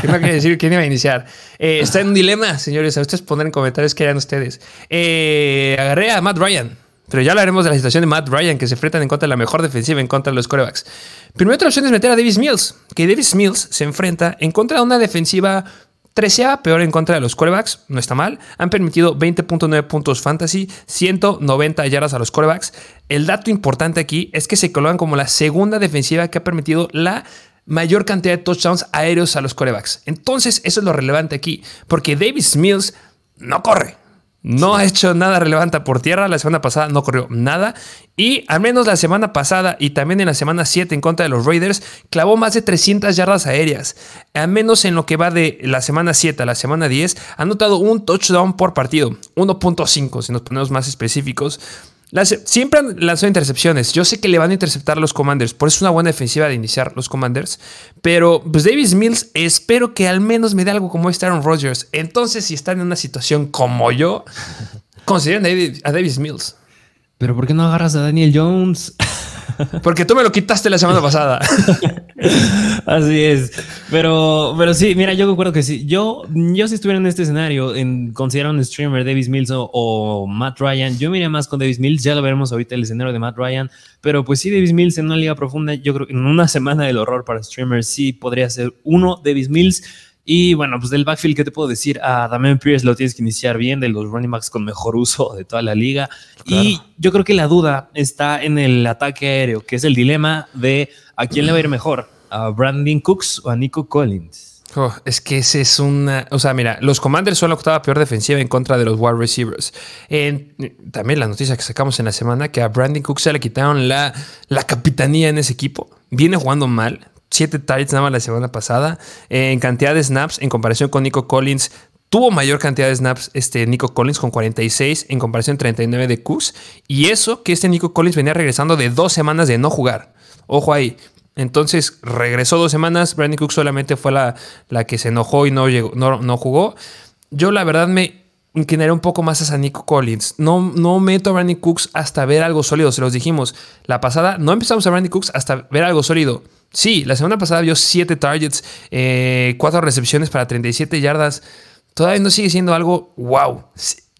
¿Qué me quiere decir? ¿Quién iba a iniciar? Eh, está en un dilema, señores. A ustedes poner en comentarios qué harían ustedes. Eh, agarré a Matt Ryan, pero ya hablaremos de la situación de Matt Ryan, que se enfrentan en contra de la mejor defensiva en contra de los corebacks. Primera otra opción es meter a Davis Mills, que Davis Mills se enfrenta en contra de una defensiva treceava peor en contra de los corebacks, no está mal. Han permitido 20.9 puntos fantasy, 190 yardas a los corebacks. El dato importante aquí es que se colocan como la segunda defensiva que ha permitido la mayor cantidad de touchdowns aéreos a los corebacks. Entonces, eso es lo relevante aquí, porque Davis Mills no corre. No ha hecho nada relevante por tierra. La semana pasada no corrió nada. Y al menos la semana pasada y también en la semana 7 en contra de los Raiders, clavó más de 300 yardas aéreas. Al menos en lo que va de la semana 7 a la semana 10, ha anotado un touchdown por partido. 1.5 si nos ponemos más específicos siempre han lanzado intercepciones. Yo sé que le van a interceptar a los Commanders, por eso es una buena defensiva de iniciar los Commanders. Pero pues Davis Mills, espero que al menos me dé algo como este Aaron Rodgers. Entonces, si están en una situación como yo, consideren a Davis Mills. Pero ¿por qué no agarras a Daniel Jones? Porque tú me lo quitaste la semana pasada. Así es. Pero, pero sí, mira, yo recuerdo que sí. Yo, yo si estuviera en este escenario, en considerar un streamer Davis Mills o, Matt Ryan, yo me iría más con Davis Mills. Ya lo veremos ahorita el escenario de Matt Ryan. Pero pues sí, Davis Mills en una liga profunda, yo creo que en una semana del horror para streamers sí podría ser uno Davis Mills. Y bueno, pues del backfield, ¿qué te puedo decir? A Damian Pierce lo tienes que iniciar bien, de los running backs con mejor uso de toda la liga. Y yo creo que la duda está en el ataque aéreo, que es el dilema de a quién le va a ir mejor, a Brandon Cooks o a Nico Collins. Oh, es que ese es una. O sea, mira, los Commanders son la octava peor defensiva en contra de los wide receivers. también la noticia que sacamos en la semana que a Brandon Cooks se le quitaron la, la capitanía en ese equipo. Viene jugando mal. 7 targets nada más la semana pasada. en cantidad de snaps, en comparación con Nico Collins, tuvo mayor cantidad de snaps este Nico Collins con 46 en comparación 39 de Cooks. Y eso que este Nico Collins venía regresando de dos semanas de no jugar. Ojo ahí. Entonces regresó dos semanas. Brandon Cooks solamente fue la, la que se enojó y no, llegó, no, no jugó. Yo la verdad me inclinaré un poco más a Nico Collins. No, no meto a Brandon Cooks hasta ver algo sólido. Se los dijimos la pasada. No empezamos a Brandon Cooks hasta ver algo sólido. Sí, la semana pasada vio 7 targets, 4 eh, recepciones para 37 yardas. Todavía no sigue siendo algo wow.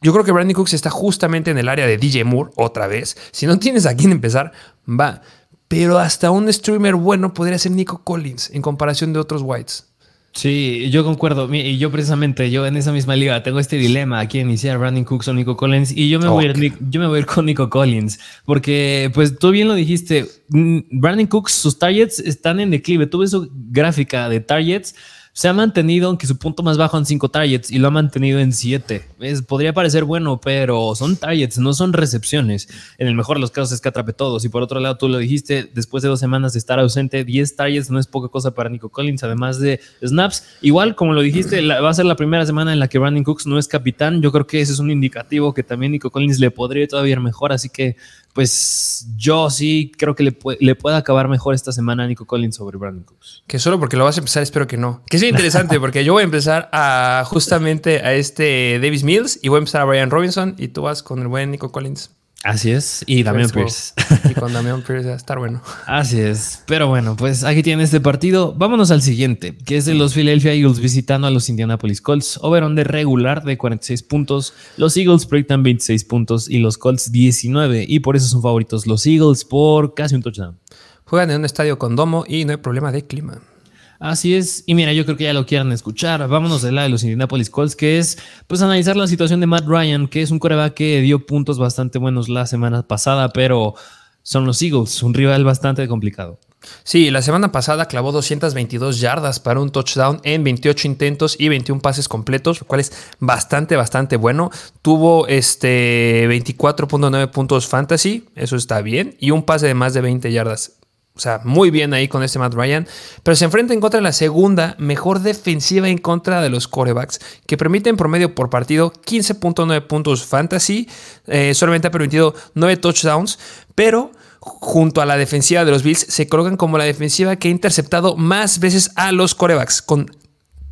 Yo creo que Brandon Cooks está justamente en el área de DJ Moore otra vez. Si no tienes a quién empezar, va. Pero hasta un streamer bueno podría ser Nico Collins en comparación de otros Whites. Sí, yo concuerdo. Y yo precisamente, yo en esa misma liga tengo este dilema aquí iniciar Brandon Cooks o Nico Collins y yo me, voy a ir, yo me voy a ir con Nico Collins porque pues tú bien lo dijiste, mm, Brandon Cooks, sus targets están en declive. Tuve su gráfica de targets se ha mantenido, aunque su punto más bajo en 5 targets y lo ha mantenido en 7. Podría parecer bueno, pero son targets, no son recepciones. En el mejor de los casos es que atrape todos. Y por otro lado, tú lo dijiste, después de dos semanas de estar ausente, 10 targets no es poca cosa para Nico Collins, además de snaps. Igual, como lo dijiste, va a ser la primera semana en la que Brandon Cooks no es capitán. Yo creo que ese es un indicativo que también Nico Collins le podría todavía ir mejor. Así que pues yo sí creo que le, le puede acabar mejor esta semana a Nico Collins sobre Brandon Cooks. Que solo porque lo vas a empezar, espero que no. Que es interesante porque yo voy a empezar a justamente a este Davis Mills y voy a empezar a Brian Robinson y tú vas con el buen Nico Collins. Así es. Y Damian Pierce. Y con Damian Pierce va a estar bueno. Así es. Pero bueno, pues aquí tiene este partido. Vámonos al siguiente, que es de los Philadelphia Eagles visitando a los Indianapolis Colts. Over de regular de 46 puntos. Los Eagles proyectan 26 puntos y los Colts 19. Y por eso son favoritos los Eagles por casi un touchdown. Juegan en un estadio con domo y no hay problema de clima. Así es. Y mira, yo creo que ya lo quieran escuchar. Vámonos del lado de los Indianapolis Colts, que es pues analizar la situación de Matt Ryan, que es un coreback que dio puntos bastante buenos la semana pasada, pero son los Eagles, un rival bastante complicado. Sí, la semana pasada clavó 222 yardas para un touchdown en 28 intentos y 21 pases completos, lo cual es bastante, bastante bueno. Tuvo este 24.9 puntos fantasy, eso está bien, y un pase de más de 20 yardas. O sea, muy bien ahí con este Matt Ryan. Pero se enfrenta en contra de la segunda mejor defensiva en contra de los corebacks, que permiten promedio por partido 15.9 puntos fantasy. Eh, solamente ha permitido 9 touchdowns, pero junto a la defensiva de los Bills se colocan como la defensiva que ha interceptado más veces a los corebacks, con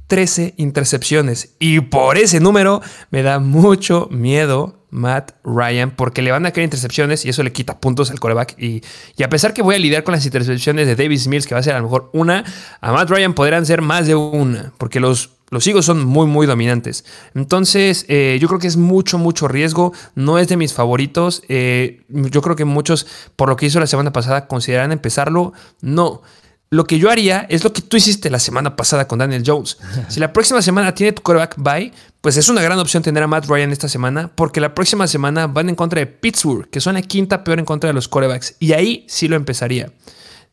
13 intercepciones. Y por ese número me da mucho miedo Matt Ryan porque le van a caer intercepciones y eso le quita puntos al coreback. Y, a pesar que voy a lidiar con las intercepciones de Davis Mills, que va a ser a lo mejor una, a Matt Ryan podrán ser más de una, porque los, los son muy, muy dominantes. Entonces, eh, yo creo que es mucho, mucho riesgo. No es de mis favoritos. Eh, yo creo que muchos, por lo que hizo la semana pasada, consideran empezarlo. No. Lo que yo haría es lo que tú hiciste la semana pasada con Daniel Jones. Si la próxima semana tiene tu quarterback bye, pues es una gran opción tener a Matt Ryan esta semana, porque la próxima semana van en contra de Pittsburgh, que son la quinta peor en contra de los quarterbacks. Y ahí sí lo empezaría.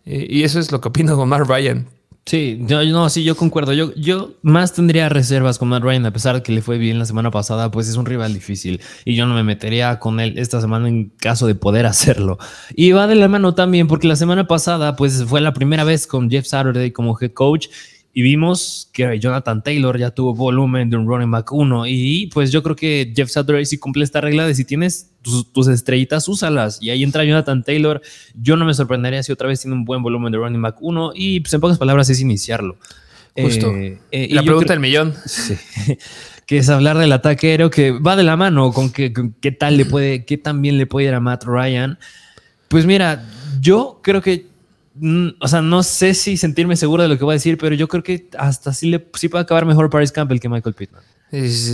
Eh, y eso es lo que opino con Matt Ryan. Sí, yo, no, sí, yo concuerdo. Yo, yo más tendría reservas con Matt Ryan, a pesar de que le fue bien la semana pasada, pues es un rival difícil y yo no me metería con él esta semana en caso de poder hacerlo. Y va de la mano también porque la semana pasada, pues fue la primera vez con Jeff Saturday como head coach y vimos que Jonathan Taylor ya tuvo volumen de un running back 1 y pues yo creo que Jeff Saturday sí cumple esta regla de si tienes tus, estrellitas, úsalas y ahí entra Jonathan Taylor. Yo no me sorprendería si otra vez tiene un buen volumen de running back 1 y pues en pocas palabras es iniciarlo. Justo. Eh, eh, la pregunta del millón. Sí. que es hablar del ataque aéreo que va de la mano con qué tal le puede, qué tan bien le puede ir a Matt Ryan. Pues mira, yo creo que o sea, no sé si sentirme seguro de lo que voy a decir, pero yo creo que hasta sí, le, sí puede acabar mejor Paris Campbell que Michael Pittman.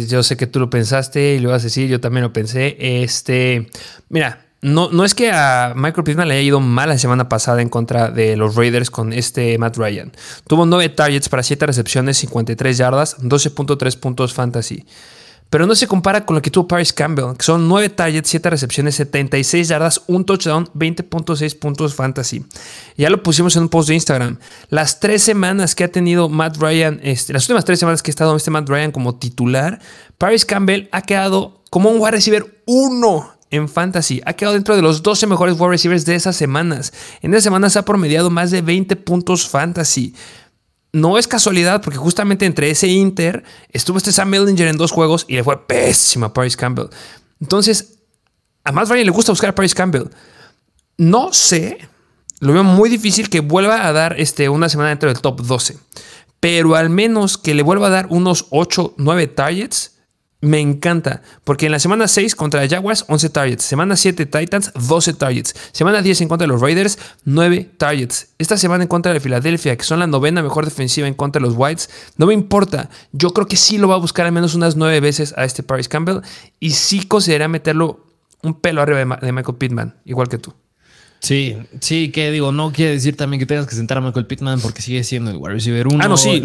Yo sé que tú lo pensaste y lo vas a decir, yo también lo pensé. Este, mira, no, no es que a Michael Pittman le haya ido mal la semana pasada en contra de los Raiders con este Matt Ryan. Tuvo 9 targets para 7 recepciones, 53 yardas, 12.3 puntos fantasy pero no se compara con lo que tuvo Paris Campbell, que son 9 targets, 7 recepciones, 76 yardas, un touchdown, 20.6 puntos fantasy. Ya lo pusimos en un post de Instagram. Las tres semanas que ha tenido Matt Ryan, este, las últimas tres semanas que ha estado este Matt Ryan como titular, Paris Campbell ha quedado como un wide receiver 1 en fantasy. Ha quedado dentro de los 12 mejores wide receivers de esas semanas. En esas semanas ha promediado más de 20 puntos fantasy no es casualidad porque justamente entre ese Inter estuvo este Sam Mellinger en dos juegos y le fue pésimo a Paris Campbell. Entonces, a Matt Ryan le gusta buscar a Paris Campbell. No sé, lo veo muy difícil que vuelva a dar este, una semana dentro del top 12, pero al menos que le vuelva a dar unos 8, 9 targets me encanta, porque en la semana 6 contra Jaguars, 11 targets. Semana 7 Titans, 12 targets. Semana 10 en contra de los Raiders, 9 targets. Esta semana en contra de Filadelfia, que son la novena mejor defensiva en contra de los Whites, no me importa. Yo creo que sí lo va a buscar al menos unas 9 veces a este Paris Campbell y sí considera meterlo un pelo arriba de Michael Pittman, igual que tú. Sí, sí, que digo, no quiere decir también que tengas que sentar a Michael Pittman porque sigue siendo el wide receiver 1. Ah, no, sí,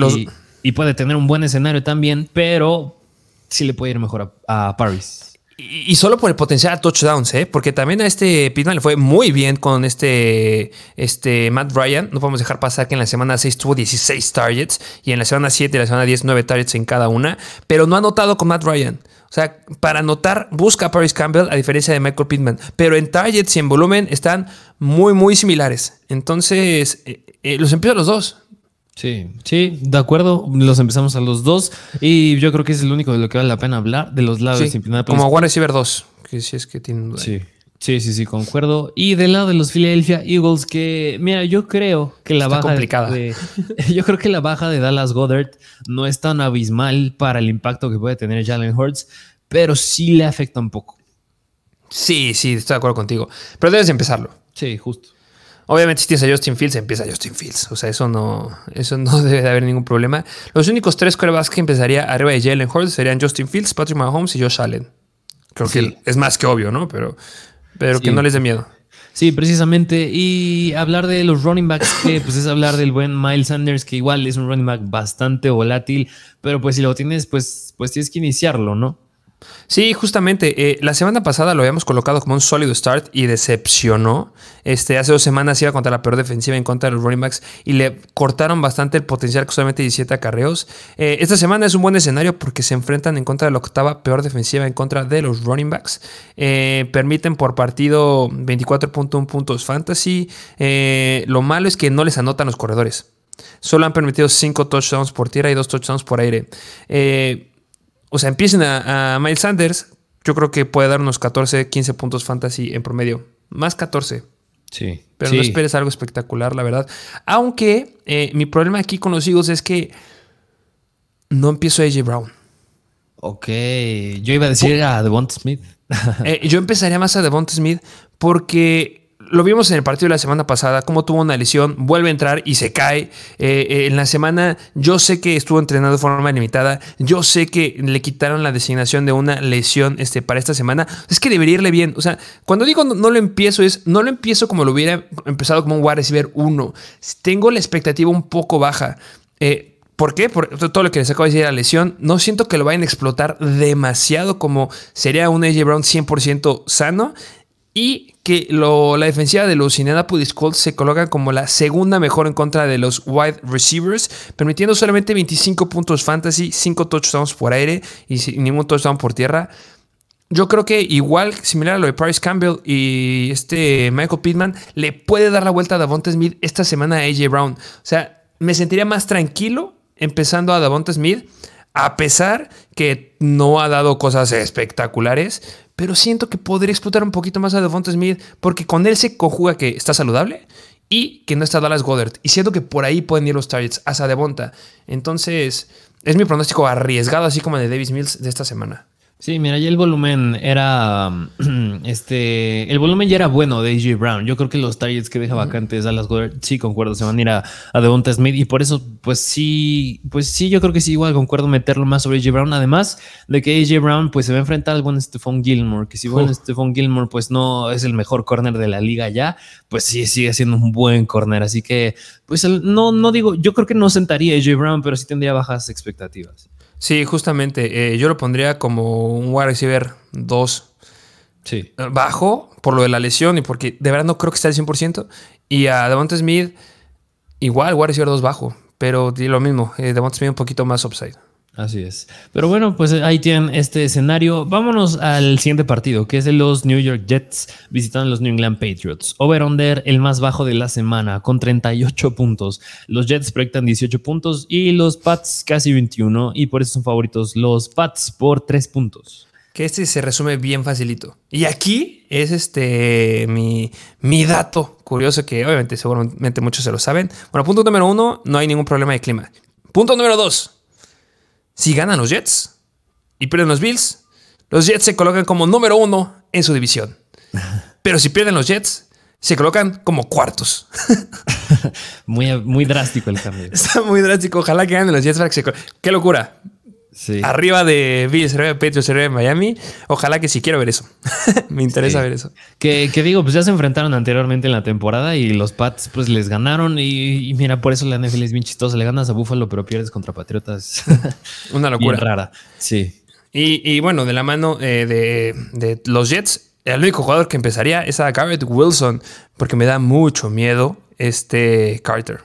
y puede tener un buen escenario también, pero sí le puede ir mejor a, Paris. Y, solo por el potencial a touchdowns, ¿eh? porque también a este Pittman le fue muy bien con este, este Matt Ryan. No podemos dejar pasar que en la semana 6 tuvo 16 targets y en la semana 7 y la semana 10 9 targets en cada una, pero no ha anotado con Matt Ryan. O sea, para anotar, busca a Paris Campbell a diferencia de Michael Pittman. Pero en targets y en volumen están muy, muy similares. Entonces, eh, eh, los empiezo los dos. Sí, sí, de acuerdo. Los empezamos a los dos. Y yo creo que es el único de lo que vale la pena hablar, de los lados sí, Como One Receiver 2, que si es que tienen. Sí. Sí, sí, sí, concuerdo. Y del lado de los Philadelphia Eagles, que, mira, yo creo que la baja. complicada. De, yo creo que la baja de Dallas Goddard no es tan abismal para el impacto que puede tener Jalen Hurts, pero sí le afecta un poco. Sí, sí, estoy de acuerdo contigo. Pero debes empezarlo. Sí, justo. Obviamente, si tienes a Justin Fields, empieza Justin Fields. O sea, eso no, eso no debe de haber ningún problema. Los únicos tres quarterbacks que empezaría arriba de Jalen Hurts serían Justin Fields, Patrick Mahomes y Josh Allen. Creo que es más que obvio, ¿no? Pero, pero que no les dé miedo. Sí, precisamente. Y hablar de los running backs, que pues es hablar del buen Miles Sanders, que igual es un running back bastante volátil, pero pues si lo tienes, pues, pues tienes que iniciarlo, ¿no? Sí, justamente. Eh, la semana pasada lo habíamos colocado como un sólido start y decepcionó. Este, hace dos semanas iba contra la peor defensiva en contra de los running backs y le cortaron bastante el potencial con solamente 17 acarreos. Eh, esta semana es un buen escenario porque se enfrentan en contra de la octava peor defensiva en contra de los running backs. Eh, permiten por partido 24.1 puntos fantasy. lo malo es que no les anotan los corredores. Solo han permitido 5 touchdowns por tierra y 2 touchdowns por aire. O sea, empiecen a, Miles Sanders, yo creo que puede dar unos 14, 15 puntos fantasy en promedio. Más 14. Sí. Pero no esperes algo espectacular, la verdad. Aunque eh, mi problema aquí con los Eagles es que no empiezo a AJ Brown. Ok. Yo iba a decir a Devonta Smith. Eh, yo empezaría más a Devonta Smith porque lo vimos en el partido de la semana pasada, cómo tuvo una lesión, vuelve a entrar y se cae. Eh, eh, en la semana yo sé que estuvo entrenando de forma limitada, yo sé que le quitaron la designación de una lesión este, para esta semana. Es que debería irle bien. O sea, cuando digo no, lo empiezo es, no lo empiezo como lo hubiera empezado como un wide receiver 1. Tengo la expectativa un poco baja. Eh, ¿Por qué? Por todo lo que les acabo de decir la lesión. No siento que lo vayan a explotar demasiado como sería un AJ Brown 100% sano y que la defensiva de los Indianapolis Colts se coloca como la segunda mejor en contra de los wide receivers, permitiendo solamente 25 puntos fantasy, 5 touchdowns por aire y ningún touchdown por tierra. Yo creo que igual, similar a lo de Paris Campbell y este Michael Pittman, le puede dar la vuelta a Davonta Smith esta semana a AJ Brown. O sea, me sentiría más tranquilo empezando a Davonta Smith, a pesar que no ha dado cosas espectaculares, pero siento que podría explotar un poquito más a Devonta Smith porque con él se conjuga que está saludable y que no está Dallas Goddard. Y siento que por ahí pueden ir los targets hacia Devonta. Entonces, es mi pronóstico arriesgado, así como el de Davis Mills de esta semana. Sí, mira, ya el volumen era. Este. El volumen ya era bueno de AJ Brown. Yo creo que los targets que deja vacantes a las sí concuerdo, se van a ir a, a Devonta Smith. Y por eso, pues sí, pues sí, yo creo que sí, igual concuerdo meterlo más sobre AJ Brown. Además de que AJ Brown, pues se va a enfrentar al buen Stephon Gilmore. Que si buen Stephon Gilmore, pues no es el mejor corner de la liga ya, pues sí, sigue siendo un buen corner. Así que, pues no, no digo, yo creo que no sentaría a AJ Brown, pero sí tendría bajas expectativas. Sí, justamente. Eh, yo lo pondría como un wide receiver 2. Sí. Bajo por lo de la lesión y porque de verdad no creo que esté al 100%. Y a Devonta Smith, igual, wide receiver 2 bajo. Pero lo mismo, eh, Devonta Smith un poquito más upside. Así es. Pero bueno, pues ahí tienen este escenario. Vámonos al siguiente partido, que es de los New York Jets visitando los New England Patriots. Over-under, el más bajo de la semana, con 38 puntos. Los Jets proyectan 18 puntos y los Pats casi 21. Y por eso son favoritos los Pats por 3 puntos. Que este se resume bien facilito. Y aquí es este mi, mi dato curioso que obviamente seguramente muchos se lo saben. Bueno, punto número uno, no hay ningún problema de clima. Punto número dos, si ganan los Jets y pierden los Bills, los Jets se colocan como número uno en su división. Pero si pierden los Jets, se colocan como cuartos. muy, muy drástico el cambio. Está muy drástico. Ojalá que ganen los Jets para que se ¡Qué locura! Arriba de Bills, arriba de Patriots, arriba de Miami. Ojalá que sí quiero ver eso. Me interesa ver eso. Que, digo, pues ya se enfrentaron anteriormente en la temporada y los Pats pues les ganaron. Y, mira, por eso la NFL es bien chistosa. Le ganas a Buffalo, pero pierdes contra Patriotas. Una locura. rara. Sí. Y, bueno, de la mano eh, de, de los Jets, el único jugador que empezaría es a Garrett Wilson, porque me da mucho miedo este Carter.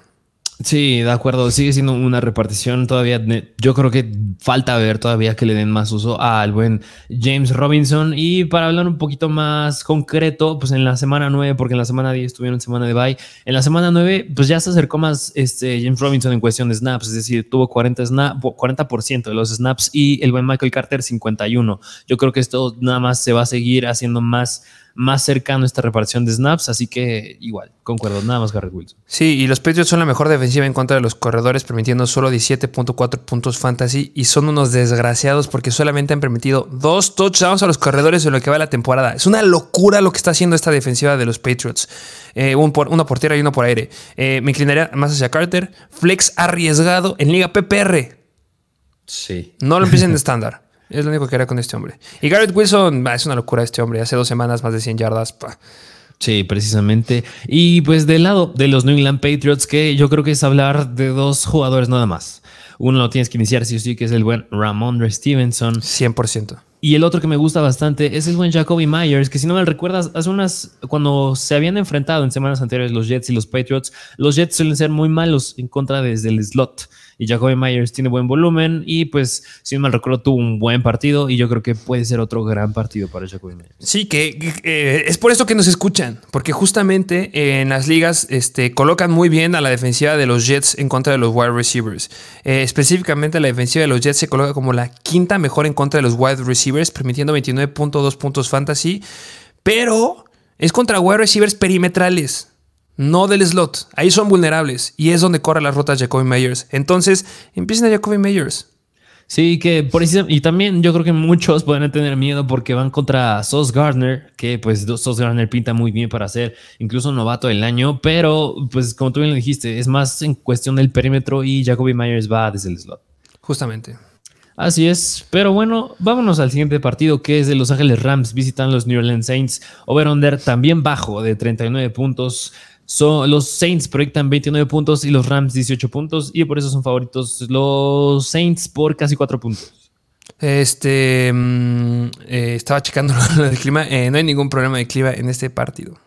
Sí, de acuerdo. Sigue siendo una repartición todavía. Yo creo que falta ver todavía que le den más uso al buen James Robinson. Y para hablar un poquito más concreto, pues en la semana 9, porque en la semana 10 estuvieron en semana de bye. En la semana 9, pues ya se acercó más este James Robinson en cuestión de snaps. Es decir, tuvo 40, snap, 40% de los snaps y el buen Michael Carter 51. Yo creo que esto nada más se va a seguir haciendo más más cercano a esta reparación de snaps, así que igual, concuerdo, nada más Garrett Wilson. Sí, y los Patriots son la mejor defensiva en contra de los corredores, permitiendo solo 17.4 puntos fantasy y son unos desgraciados porque solamente han permitido dos touchdowns a los corredores en lo que va la temporada. Es una locura lo que está haciendo esta defensiva de los Patriots. Eh, uno por tierra y uno por aire. Eh, me inclinaría más hacia Carter. Flex arriesgado en Liga PPR. Sí. No lo empiecen de estándar. Es lo único que hará con este hombre. Y Garrett Wilson, es una locura este hombre. Hace dos semanas más de 100 yardas. Sí, precisamente. Y pues del lado de los New England Patriots, que yo creo que es hablar de dos jugadores nada más. Uno lo tienes que iniciar sí o sí, que es el buen Ramondre Stevenson. 100%. Y el otro que me gusta bastante es el buen Jacoby Myers, que si no me recuerdas, hace unas, cuando se habían enfrentado en semanas anteriores los Jets y los Patriots, los Jets suelen ser muy malos en contra desde el slot y Jacoby Myers tiene buen volumen y pues si no mal recuerdo tuvo un buen partido y yo creo que puede ser otro gran partido para Jacoby Myers. Sí, que, eh, es por eso que nos escuchan, porque justamente en las ligas este, colocan muy bien a la defensiva de los Jets en contra de los wide receivers. Eh, específicamente la defensiva de los Jets se coloca como la quinta mejor en contra de los wide receivers, permitiendo 29.2 puntos fantasy, pero es contra wide receivers perimetrales no del slot. Ahí son vulnerables y es donde corre las rutas Jacoby Meyers. Entonces, empiecen a Jacoby Meyers. Sí, que por eso, y también yo creo que muchos pueden tener miedo porque van contra Sos Gardner, que pues Sos Gardner pinta muy bien para ser incluso novato del año, pero pues como tú bien lo dijiste, es más en cuestión del perímetro y Jacoby Myers va desde el slot. Justamente. Así es, pero bueno, vámonos al siguiente partido que es de Los Ángeles Rams visitan los New Orleans Saints. Over-under también bajo de 39 puntos los Saints proyectan 29 puntos y los Rams 18 puntos y por eso son favoritos los Saints por casi 4 puntos. Este mm, eh, estaba checando lo del clima. Eh, no hay ningún problema de clima en este partido.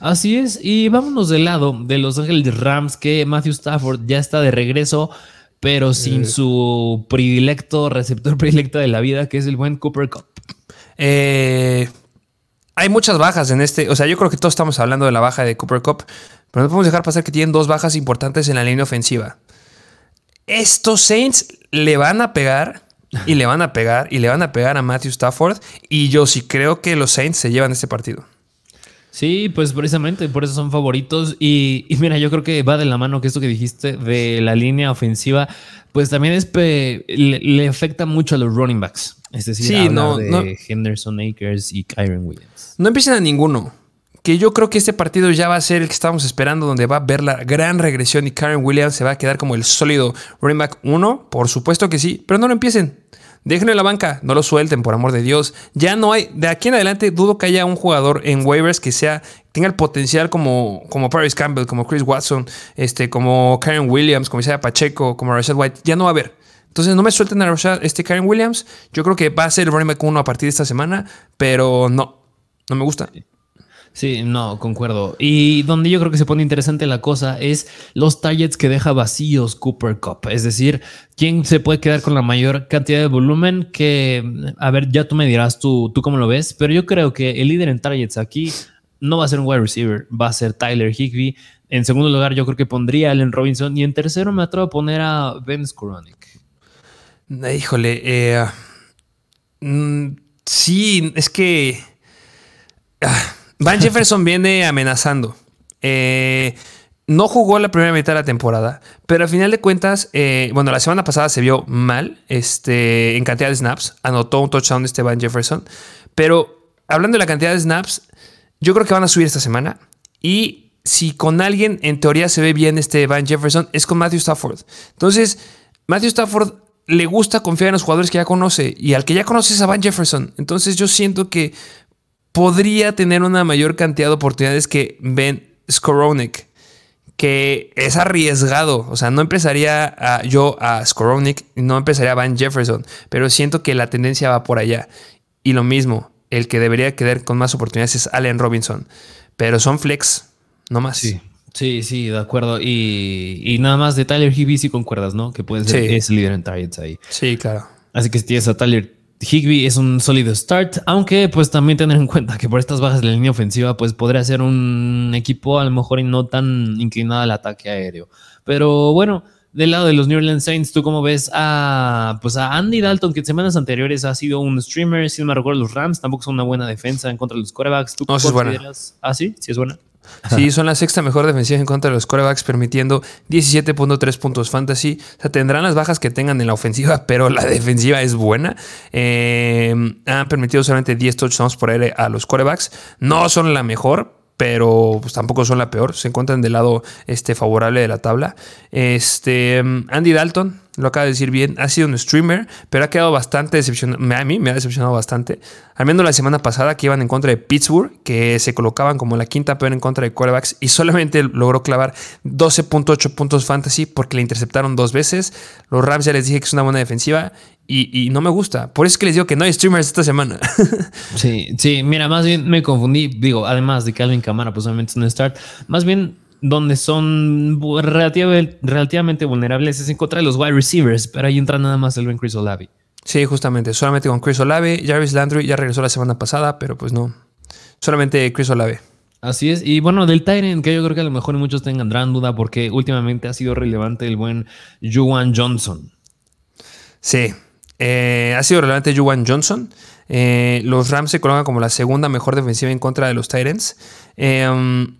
Así es, y vámonos del lado de Los Ángeles Rams, que Matthew Stafford ya está de regreso, pero sin eh. su predilecto, receptor predilecto de la vida, que es el buen Cooper Cup. Hay muchas bajas en este. O sea, yo creo que todos estamos hablando de la baja de Cooper Cup, pero no podemos dejar pasar que tienen dos bajas importantes en la línea ofensiva. Estos Saints le van a pegar y le van a pegar y le van a pegar a Matthew Stafford. Y yo sí creo que los Saints se llevan este partido. Sí, pues precisamente por eso son favoritos. Y, mira, yo creo que va de la mano que esto que dijiste de la línea ofensiva, pues también es le, afecta mucho a los running backs. Es decir, sí, no, de Henderson Akers y Kyron Williams. No empiecen a ninguno. Que yo creo que este partido ya va a ser el que estábamos esperando, donde va a ver la gran regresión y Kyron Williams se va a quedar como el sólido running back 1. Por supuesto que sí, pero no lo empiecen. Déjenlo en la banca, no lo suelten, por amor de Dios. Ya no hay, de aquí en adelante dudo que haya un jugador en waivers que sea, tenga el potencial como, como Paris Campbell, como Chris Watson, este, como Karen Williams, como Isaiah Pacheco, como Rashad White. Ya no va a haber. Entonces no me suelten a Rashad, este Karen Williams. Yo creo que va a ser el running back 1 a partir de esta semana, pero no, no me gusta. Sí, no, concuerdo. Y donde yo creo que se pone interesante la cosa es los targets que deja vacíos Cooper Cup. Es decir, quién se puede quedar con la mayor cantidad de volumen que, a ver, ya tú me dirás tú, tú cómo lo ves, pero yo creo que el líder en targets aquí no va a ser un wide receiver, va a ser Tyler Higby. En segundo lugar, yo creo que pondría a Allen Robinson. Y en tercero, me atrevo a poner a Ben Skoronik. Híjole, eh, mm, sí, es que. Ah, Van Jefferson viene amenazando. Eh, no jugó la primera mitad de la temporada, pero al final de cuentas, eh, bueno, la semana pasada se vio mal este, en cantidad de snaps. Anotó un touchdown este Van Jefferson. Pero hablando de la cantidad de snaps, yo creo que van a subir esta semana. Y si con alguien en teoría se ve bien este Van Jefferson, es con Matthew Stafford. Entonces, Matthew Stafford le gusta confiar en los jugadores que ya conoce. Y al que ya conoce es a Van Jefferson. Entonces yo siento que podría tener una mayor cantidad de oportunidades que Ben Skoronik, que es arriesgado. O sea, no empezaría yo a Skoronik, no empezaría a Van Jefferson, pero siento que la tendencia va por allá. Y lo mismo, el que debería quedar con más oportunidades es Allen Robinson, pero son flex, no más. Sí. Sí, sí, de acuerdo. Y, nada más de Tyler Higby si concuerdas, ¿no? Que puede ser ese líder en targets ahí. Sí, claro. Así que si tienes a Tyler Higby es un sólido start, aunque pues también tener en cuenta que por estas bajas de la línea ofensiva pues podría ser un equipo a lo mejor y no tan inclinado al ataque aéreo. Pero bueno, Del lado de los New Orleans Saints, ¿tú cómo ves a, pues a Andy Dalton, que en semanas anteriores ha sido un streamer? Si no me recuerdo, los Rams tampoco son una buena defensa en contra de los quarterbacks. ¿Tú no, es buena. Ah, sí, sí es buena. Sí, son la sexta mejor defensiva en contra de los corebacks, permitiendo 17.3 puntos fantasy. O sea, tendrán las bajas que tengan en la ofensiva, pero la defensiva es buena. Eh, han permitido solamente 10 touchdowns por aire a los corebacks. No son la mejor, pero pues, tampoco son la peor. Se encuentran del lado este, favorable de la tabla. Este, Andy Dalton, lo acaba de decir bien, ha sido un streamer, pero ha quedado bastante decepcionado. A mí me ha decepcionado bastante. Al menos la semana pasada que iban en contra de Pittsburgh, que se colocaban como la quinta peor en contra de quarterbacks y solamente logró clavar 12.8 puntos fantasy porque le interceptaron dos veces. Los Rams ya les dije que es una buena defensiva y, no me gusta. Por eso es que les digo que no hay streamers esta semana. sí, sí, mira, más bien me confundí. Digo, además de que Alvin Camara, pues obviamente es un start. Más bien donde son relativamente, vulnerables es en contra de los wide receivers, pero ahí entra nada más el buen Chris Olave. Sí, justamente, solamente con Chris Olave. Jarvis Landry ya regresó la semana pasada, pero pues no. Solamente Chris Olave. Así es. Y bueno, del Tyrant, que yo creo que a lo mejor muchos tengan gran duda porque últimamente ha sido relevante el buen Juwan Johnson. Sí, eh, ha sido relevante Juwan Johnson. Eh, los Rams se colocan como la segunda mejor defensiva en contra de los Titans. Eh, um,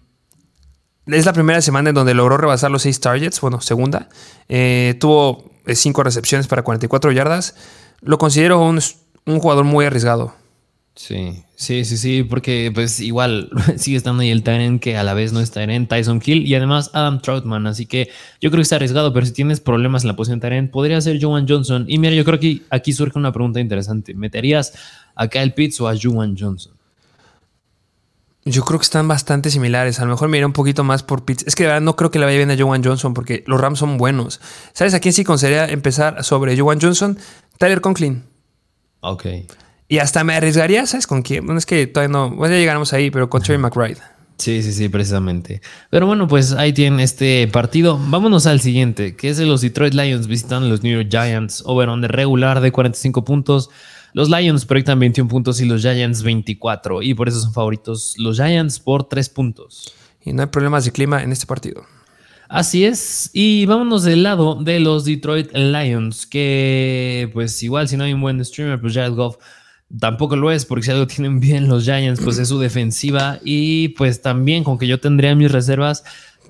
es la primera semana en donde logró rebasar los 6 targets, bueno, segunda. Eh, tuvo 5 recepciones para 44 yardas. Lo considero un, jugador muy arriesgado. Sí, sí, sí, sí, porque pues igual sigue estando ahí el Tyrant que a la vez no está en Tyson Kill y además Adam Troutman, así que yo creo que está arriesgado, pero si tienes problemas en la posición Tyrant, podría ser Joan Johnson. Y mira, yo creo que aquí surge una pregunta interesante. ¿Meterías a Kyle Pitts o a Joan Johnson? Yo creo que están bastante similares. A lo mejor me iré un poquito más por Pitts. Es que de verdad no creo que le vaya bien a Joan Johnson porque los Rams son buenos. ¿Sabes a quién sí consideraría empezar sobre Joan Johnson? Tyler Conklin. Ok. Y hasta me arriesgaría, ¿sabes con quién? Bueno, es que todavía no. Bueno, ya llegaremos ahí, pero con Terry McBride. Sí, sí, sí, precisamente. Pero bueno, pues ahí tienen este partido. Vámonos al siguiente, que es de los Detroit Lions visitando los New York Giants. Over on de regular de 45 puntos. Los Lions proyectan 21 puntos y los Giants 24. Y por eso son favoritos los Giants por 3 puntos. Y no hay problemas de clima en este partido. Así es. Y vámonos del lado de los Detroit Lions, que pues igual si no hay un buen streamer, pues Jared Goff tampoco lo es, porque si algo tienen bien los Giants, pues es su defensiva. Y pues también con que yo tendría mis reservas,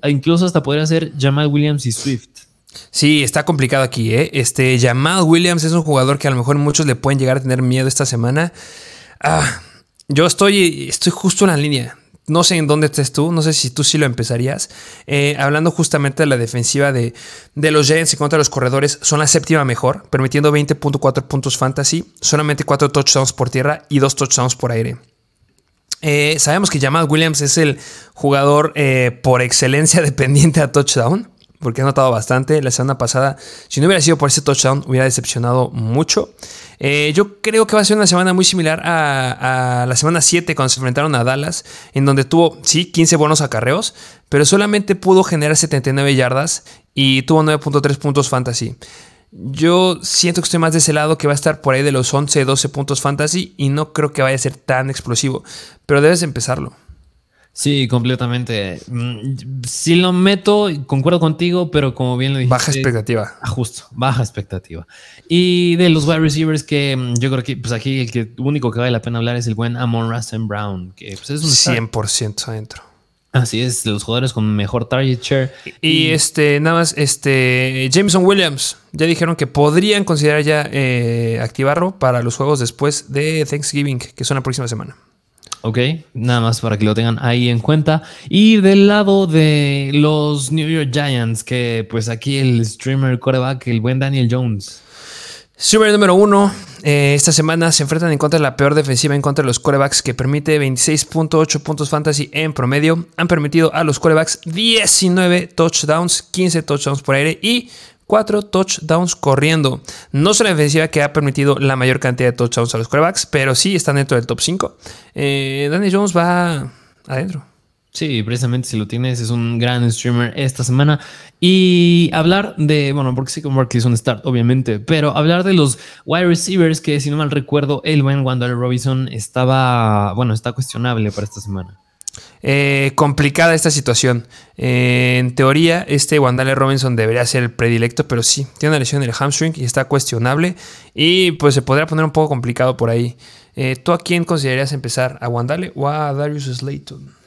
incluso hasta podría ser Jamal Williams y Swift. Sí, está complicado aquí, ¿eh? Este, Jamal Williams es un jugador que a lo mejor muchos le pueden llegar a tener miedo esta semana. Ah, yo estoy, estoy justo en la línea. No sé en dónde estés tú, no sé si tú sí lo empezarías. Eh, hablando justamente de la defensiva de, de los Giants en contra de los corredores, son la séptima mejor, permitiendo 20.4 puntos fantasy, solamente 4 touchdowns por tierra y 2 touchdowns por aire. Eh, sabemos que Jamal Williams es el jugador eh, por excelencia dependiente a touchdown porque ha notado bastante. La semana pasada, si no hubiera sido por ese touchdown, hubiera decepcionado mucho. Eh, yo creo que va a ser una semana muy similar a, la semana 7 cuando se enfrentaron a Dallas, en donde tuvo, sí, 15 buenos acarreos, pero solamente pudo generar 79 yardas y tuvo 9.3 puntos fantasy. Yo siento que estoy más de ese lado que va a estar por ahí de los 11, 12 puntos fantasy y no creo que vaya a ser tan explosivo, pero debes empezarlo. Sí, completamente. Mm, si lo meto, concuerdo contigo, pero como bien lo dijiste. Baja expectativa. Ah, justo, baja expectativa. Y de los wide receivers, que mm, yo creo que pues aquí el que único que vale la pena hablar es el buen Amon Russell Brown, que pues, es un 100% adentro. Así es, los jugadores con mejor target share. Y, este, nada más, este, Jameson Williams, ya dijeron que podrían considerar ya eh, activarlo para los juegos después de Thanksgiving, que son la próxima semana. Ok, nada más para que lo tengan ahí en cuenta. Y del lado de los New York Giants, que pues aquí el streamer coreback, el buen Daniel Jones. Streamer número uno, eh, esta semana se enfrentan en contra de la peor defensiva en contra de los corebacks que permite 26.8 puntos fantasy en promedio. Han permitido a los corebacks 19 touchdowns, 15 touchdowns por aire y cuatro touchdowns corriendo. No es una defensiva que ha permitido la mayor cantidad de touchdowns a los quarterbacks, pero sí están dentro del top 5. Eh, Danny Jones va adentro. Sí, precisamente si lo tienes, es un gran streamer esta semana. Y hablar de, bueno, porque sí, como es un start, obviamente, pero hablar de los wide receivers, que si no mal recuerdo, el buen Wandale Robinson estaba, bueno, está cuestionable para esta semana. Eh, complicada esta situación. Eh, en teoría, este Wandale Robinson debería ser el predilecto, pero sí, tiene una lesión en el hamstring y está cuestionable. Y pues se podría poner un poco complicado por ahí. Eh, ¿Tú a quién considerarías empezar? ¿A Wandale o a Darius Slayton?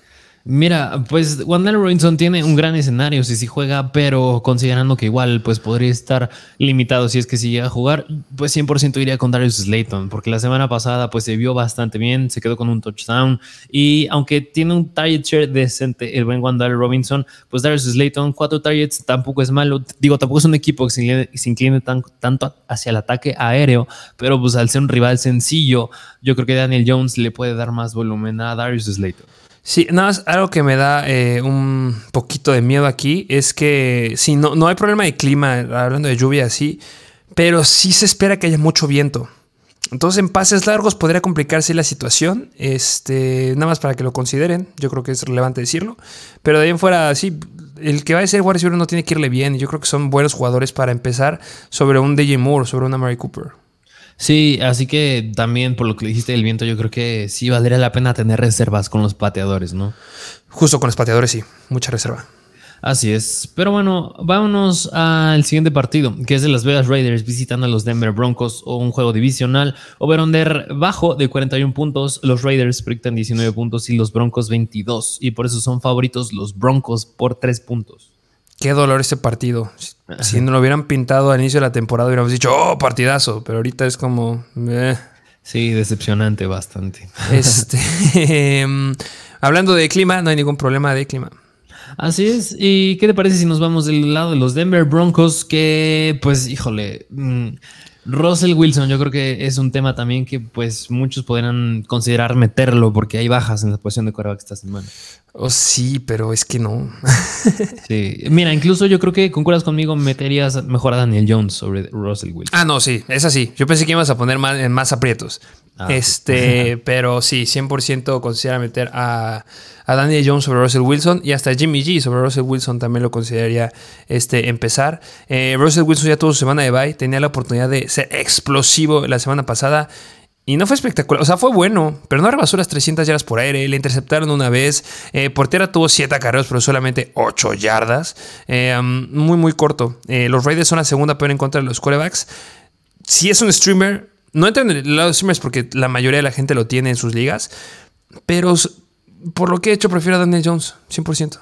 Mira, pues Wandale Robinson tiene un gran escenario si sí juega, pero considerando que igual pues podría estar limitado si es que si llega a jugar, pues 100% iría con Darius Slayton, porque la semana pasada pues se vio bastante bien, se quedó con un touchdown y aunque tiene un target share decente el buen Wandale Robinson, pues Darius Slayton, cuatro targets tampoco es malo, digo, tampoco es un equipo que se incline, tanto hacia el ataque aéreo, pero pues al ser un rival sencillo, yo creo que Daniel Jones le puede dar más volumen a Darius Slayton. Sí, nada más algo que me da eh, un poquito de miedo aquí es que sí, no, no hay problema de clima, hablando de lluvia así, pero sí se espera que haya mucho viento. Entonces en pases largos podría complicarse la situación, este, nada más para que lo consideren, yo creo que es relevante decirlo, pero de ahí en fuera, sí, el que va a ser wide no tiene que irle bien, yo creo que son buenos jugadores para empezar sobre un DJ Moore, sobre una Mary Cooper. Sí, así que también por lo que dijiste del viento, yo creo que sí valdría la pena tener reservas con los pateadores, ¿no? Justo con los pateadores, sí, mucha reserva. Así es. Pero bueno, vámonos al siguiente partido, que es de las Vegas Raiders visitando a los Denver Broncos o un juego divisional. Over-under bajo de 41 puntos. Los Raiders proyectan 19 puntos y los Broncos 22. Y por eso son favoritos los Broncos por 3 puntos. Qué dolor este partido. Si no lo hubieran pintado al inicio de la temporada, hubiéramos dicho, oh, partidazo. Pero ahorita es como. Sí, decepcionante bastante. Este, em, hablando de clima, no hay ningún problema de clima. Así es. ¿Y qué te parece si nos vamos del lado de los Denver Broncos? Que, pues, híjole. Russell Wilson, yo creo que es un tema también que pues muchos podrían considerar meterlo porque hay bajas en la posición de quarterback esta semana. Oh, sí, pero es que no. sí, mira, incluso yo creo que concuerdas conmigo, meterías mejor a Daniel Jones sobre Russell Wilson. Ah, no, sí, es así. Yo pensé que ibas a poner más, en más aprietos. Ah, este, pero sí, 100% considera meter a, Daniel Jones sobre Russell Wilson y hasta Jimmy G sobre Russell Wilson también lo consideraría este, empezar. Eh, Russell Wilson ya tuvo su semana de bye, tenía la oportunidad de ser explosivo la semana pasada. Y no fue espectacular, o sea, fue bueno, pero no rebasó las 300 yardas por aire, le interceptaron una vez, eh, Portera tuvo 7 acarreos, pero solamente 8 yardas, eh, muy, muy corto. los Raiders son la segunda peor en contra de los quarterbacks. Si es un streamer, no entro en el lado de streamers porque la mayoría de la gente lo tiene en sus ligas, pero por lo que he hecho prefiero a Daniel Jones, 100%.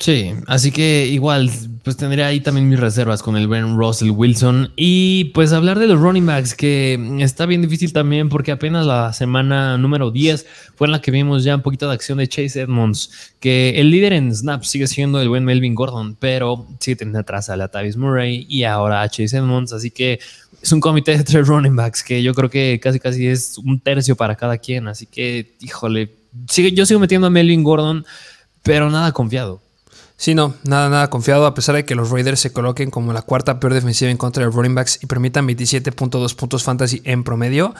Sí, así que igual, pues tendría ahí también mis reservas con el Ben Russell Wilson. Y pues hablar de los running backs, que está bien difícil también porque apenas la semana número 10 fue en la que vimos ya un poquito de acción de Chase Edmonds, que el líder en snaps sigue siendo el buen Melvin Gordon, pero sigue teniendo atrás a la Tavis Murray y ahora a Chase Edmonds, así que es un comité de tres running backs que yo creo que casi casi es un tercio para cada quien. Así que, híjole, yo sigo metiendo a Melvin Gordon, pero nada confiado. Sí, no, nada, nada confiado, a pesar de que los Raiders se coloquen como la cuarta peor defensiva en contra de running backs y permitan 27.2 puntos fantasy en promedio.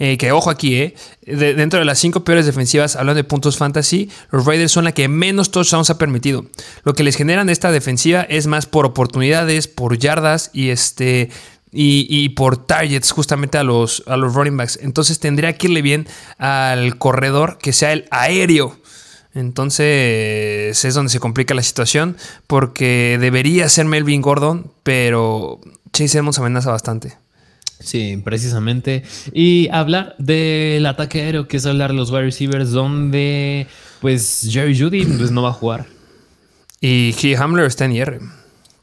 Eh, que ojo aquí, eh, dentro de las cinco peores defensivas, hablando de puntos fantasy, los Raiders son la que menos touchdowns ha permitido. Lo que les generan esta defensiva es más por oportunidades, por yardas y este y, por targets justamente a los, a los running backs. Entonces tendría que irle bien al corredor que sea el aéreo. Entonces es donde se complica la situación porque debería ser Melvin Gordon, pero Chase Edmonds amenaza bastante. Sí, precisamente. Y hablar del ataque aéreo, que es hablar de los wide receivers, donde pues Jerry Judy pues, no va a jugar. Y Key Hamler está en IR.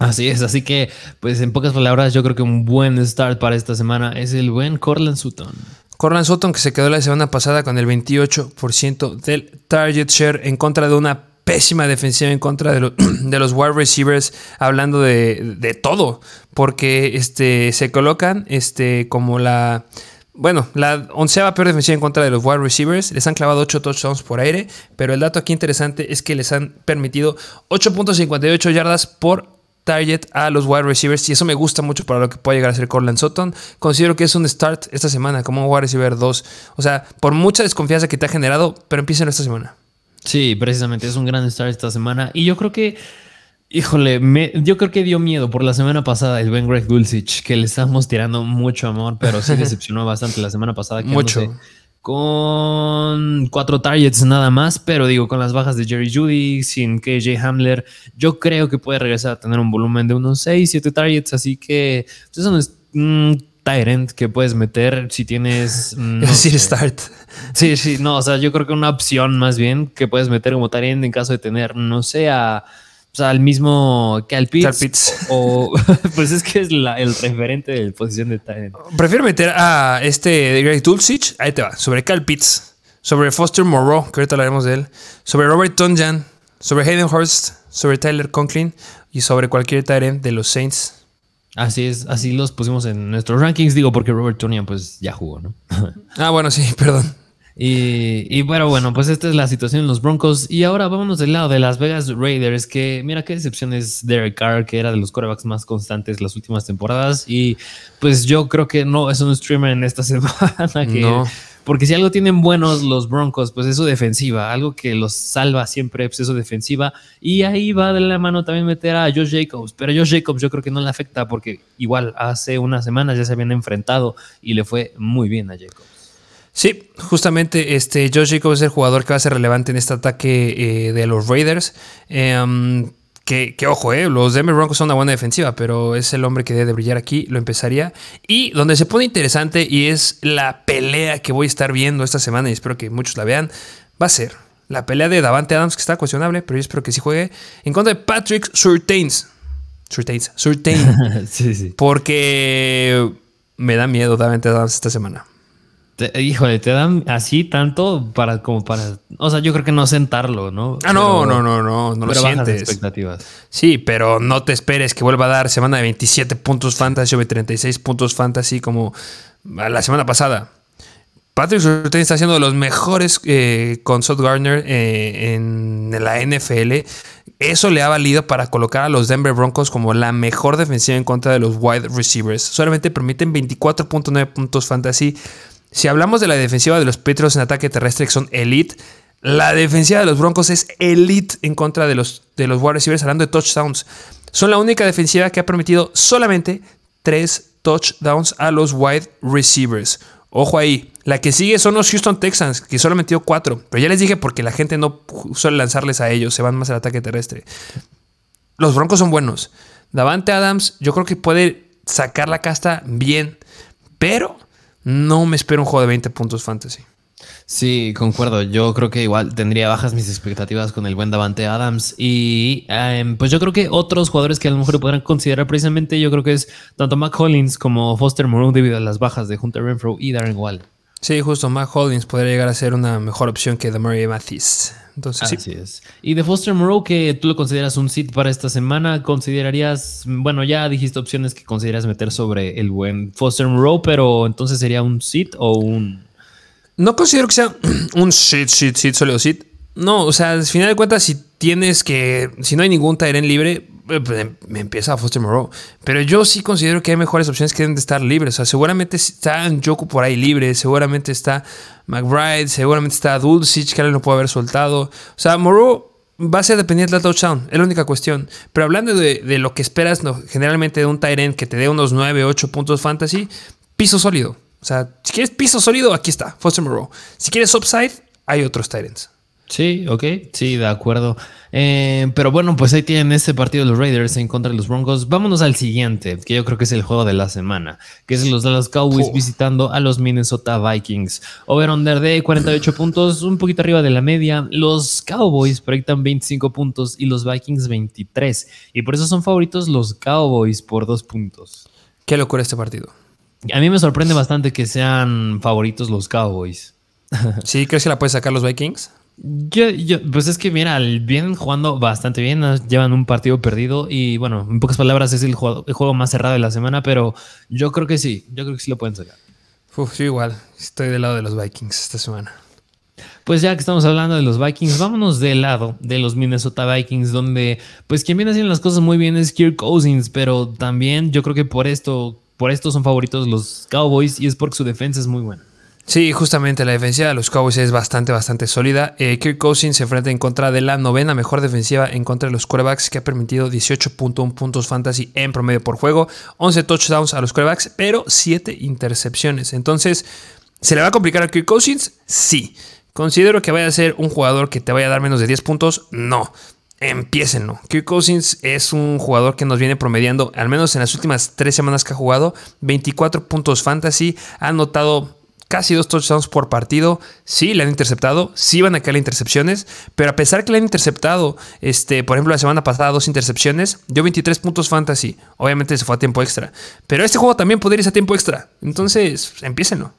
Así es, así que, pues en pocas palabras, yo creo que un buen start para esta semana es el buen Corland Sutton. Corland Sutton que se quedó la semana pasada con el 28% del target share en contra de una pésima defensiva en contra de, de los wide receivers, hablando de, todo, porque este, se colocan este, como la... Bueno, la onceava peor defensiva en contra de los wide receivers. Les han clavado 8 touchdowns por aire. Pero el dato aquí interesante es que les han permitido 8.58 yardas por target a los wide receivers y eso me gusta mucho para lo que puede llegar a ser Corland Sutton. Considero que es un start esta semana como un wide receiver 2. O sea, por mucha desconfianza que te ha generado, pero empieza esta semana. Sí, precisamente es un gran start esta semana y yo creo que Híjole, yo creo que dio miedo por la semana pasada el buen Greg Dulcich, que le estamos tirando mucho amor, pero sí decepcionó bastante la semana pasada. mucho con cuatro targets nada más, pero digo, con las bajas de Jerry Judy, sin KJ Hamler, yo creo que puede regresar a tener un volumen de unos 6, 7 targets, así que pues, eso no es un Tyrant que puedes meter si tienes... No decir start. Sí, sí, no, o sea, yo creo que una opción más bien que puedes meter como Tyrant en caso de tener, no sé, a o sea, al mismo Cal Pitts. O, pues es que es el referente de posición de Tyrant. Prefiero meter a este Greg Dulcich. Ahí te va. Sobre Cal Pitts. Sobre Foster Moreau, que ahorita hablaremos de él. Sobre Robert Tonjan. Sobre Hayden Hurst. Sobre Tyler Conklin. Y sobre cualquier Tyrant de los Saints. Así es, así los pusimos en nuestros rankings, digo, porque Robert Tonyan pues ya jugó, ¿no? ah, bueno, sí, perdón. Y, bueno, bueno, pues esta es la situación en los Broncos. Y ahora vámonos del lado de Las Vegas Raiders, que mira qué decepción es Derek Carr, que era de los corebacks más constantes las últimas temporadas. Y pues yo creo que no es un streamer en esta semana. Que, Porque si algo tienen buenos los Broncos, pues es su defensiva. Algo que los salva siempre pues, es su defensiva. Y ahí va de la mano también meter a Josh Jacobs. Pero Josh Jacobs yo creo que no le afecta porque igual hace unas semanas ya se habían enfrentado y le fue muy bien a Jacobs. Sí, justamente este Josh Jacobs es el jugador que va a ser relevante en este ataque eh, de los Raiders. Em, que, ojo, eh, los Denver Broncos son una buena defensiva, pero es el hombre que debe brillar aquí, lo empezaría. Y donde se pone interesante y es la pelea que voy a estar viendo esta semana y espero que muchos la vean, va a ser la pelea de Davante Adams, que está cuestionable, pero yo espero que sí juegue, en contra de Patrick Surtains. Surtains, Surtain. sí, sí. Porque me da miedo Davante Adams esta semana híjole, te dan así tanto para como para. O sea, yo creo que no sentarlo, ¿no? Ah, no, no, no, no, no lo sientes. expectativas. Sí, pero no te esperes que vuelva a dar semana de 27 puntos fantasy o de 36 puntos fantasy como la semana pasada. Patrick Surtain está siendo de los mejores eh, con Sot Gardner eh, en la NFL. Eso le ha valido para colocar a los Denver Broncos como la mejor defensiva en contra de los wide receivers. Solamente permiten 24.9 puntos fantasy si hablamos de la defensiva de los Petros en ataque terrestre, que son elite, la defensiva de los Broncos es elite en contra de los, de los wide receivers, hablando de touchdowns. Son la única defensiva que ha permitido solamente tres touchdowns a los wide receivers. Ojo ahí, la que sigue son los Houston Texans, que solo han metido cuatro. Pero ya les dije porque la gente no suele lanzarles a ellos, se van más al ataque terrestre. Los Broncos son buenos. Davante Adams, yo creo que puede sacar la casta bien, pero no me espero un juego de 20 puntos fantasy. Sí, concuerdo. Yo creo que igual tendría bajas mis expectativas con el buen Davante Adams. Y em, pues yo creo que otros jugadores que a lo mejor podrán considerar precisamente, yo creo que es tanto Mac Hollins como Foster Moreau debido a las bajas de Hunter Renfro y Darren Wall. Sí, justo Mac Hollins podría llegar a ser una mejor opción que Murray Mathis. Entonces, Así es. Y de Foster Moreau, que tú lo consideras un sit para esta semana, considerarías, bueno, ya dijiste opciones que consideras meter sobre el buen Foster Moreau, pero entonces sería un sit o un... No considero que sea un sit, sit, sit, solo sit. No, o sea, al final de cuentas, si tienes que, si no hay ningún Tyrant libre, eh, pues, em, me empieza a Foster Moreau. Pero yo sí considero que hay mejores opciones que deben de estar libres. O sea, seguramente está Joku por ahí libre, seguramente está McBride, seguramente está Dulcich, que alguien lo puede haber soltado. O sea, Moreau va a ser dependiente del touchdown, es la única cuestión. Pero hablando de, lo que esperas generalmente de un Tyrant que te dé unos 9, 8 puntos fantasy, piso sólido. O sea, si quieres piso sólido, aquí está, Foster Moreau. Si quieres upside, hay otros Tyrants. Sí, ok, sí, de acuerdo. Eh, pero bueno, pues ahí tienen este partido de los Raiders en contra de los Broncos. Vámonos al siguiente, que yo creo que es el juego de la semana, que es los Dallas Cowboys visitando a los Minnesota Vikings. Over-under de 48 puntos, un poquito arriba de la media. Los Cowboys proyectan 25 puntos y los Vikings 23. Y por eso son favoritos los Cowboys por dos puntos. Qué locura este partido. A mí me sorprende bastante que sean favoritos los Cowboys. ¿Sí? ¿Crees que la puede sacar los Vikings? Yo, yo, pues es que mira, vienen jugando bastante bien, llevan un partido perdido y bueno, en pocas palabras es el juego, el juego, más cerrado de la semana, pero yo creo que sí, yo creo que sí lo pueden sacar. Uf, yo igual, estoy del lado de los Vikings esta semana. Pues ya que estamos hablando de los Vikings, vámonos del lado de los Minnesota Vikings, donde pues quien viene haciendo las cosas muy bien es Kirk Cousins, pero también yo creo que por esto, por esto son favoritos los Cowboys y es porque su defensa es muy buena. Sí, justamente la defensiva de los Cowboys es bastante, bastante sólida. Eh, Kirk Cousins se enfrenta en contra de la novena mejor defensiva en contra de los quarterbacks que ha permitido 18.1 puntos fantasy en promedio por juego, 11 touchdowns a los quarterbacks, pero 7 intercepciones. Entonces, ¿Se le va a complicar a Kirk Cousins? Sí. ¿Considero que vaya a ser un jugador que te vaya a dar menos de 10 puntos? No. Empiecenlo. Kirk Cousins es un jugador que nos viene promediando, al menos en las últimas tres semanas que ha jugado, 24 puntos fantasy. Ha anotado casi dos touchdowns por partido. Sí, le han interceptado, sí van a caer intercepciones, pero a pesar que le han interceptado, este, por ejemplo, la semana pasada dos intercepciones, dio 23 puntos fantasy. Obviamente se fue a tiempo extra, pero este juego también podría irse a tiempo extra. Entonces, empiecenlo.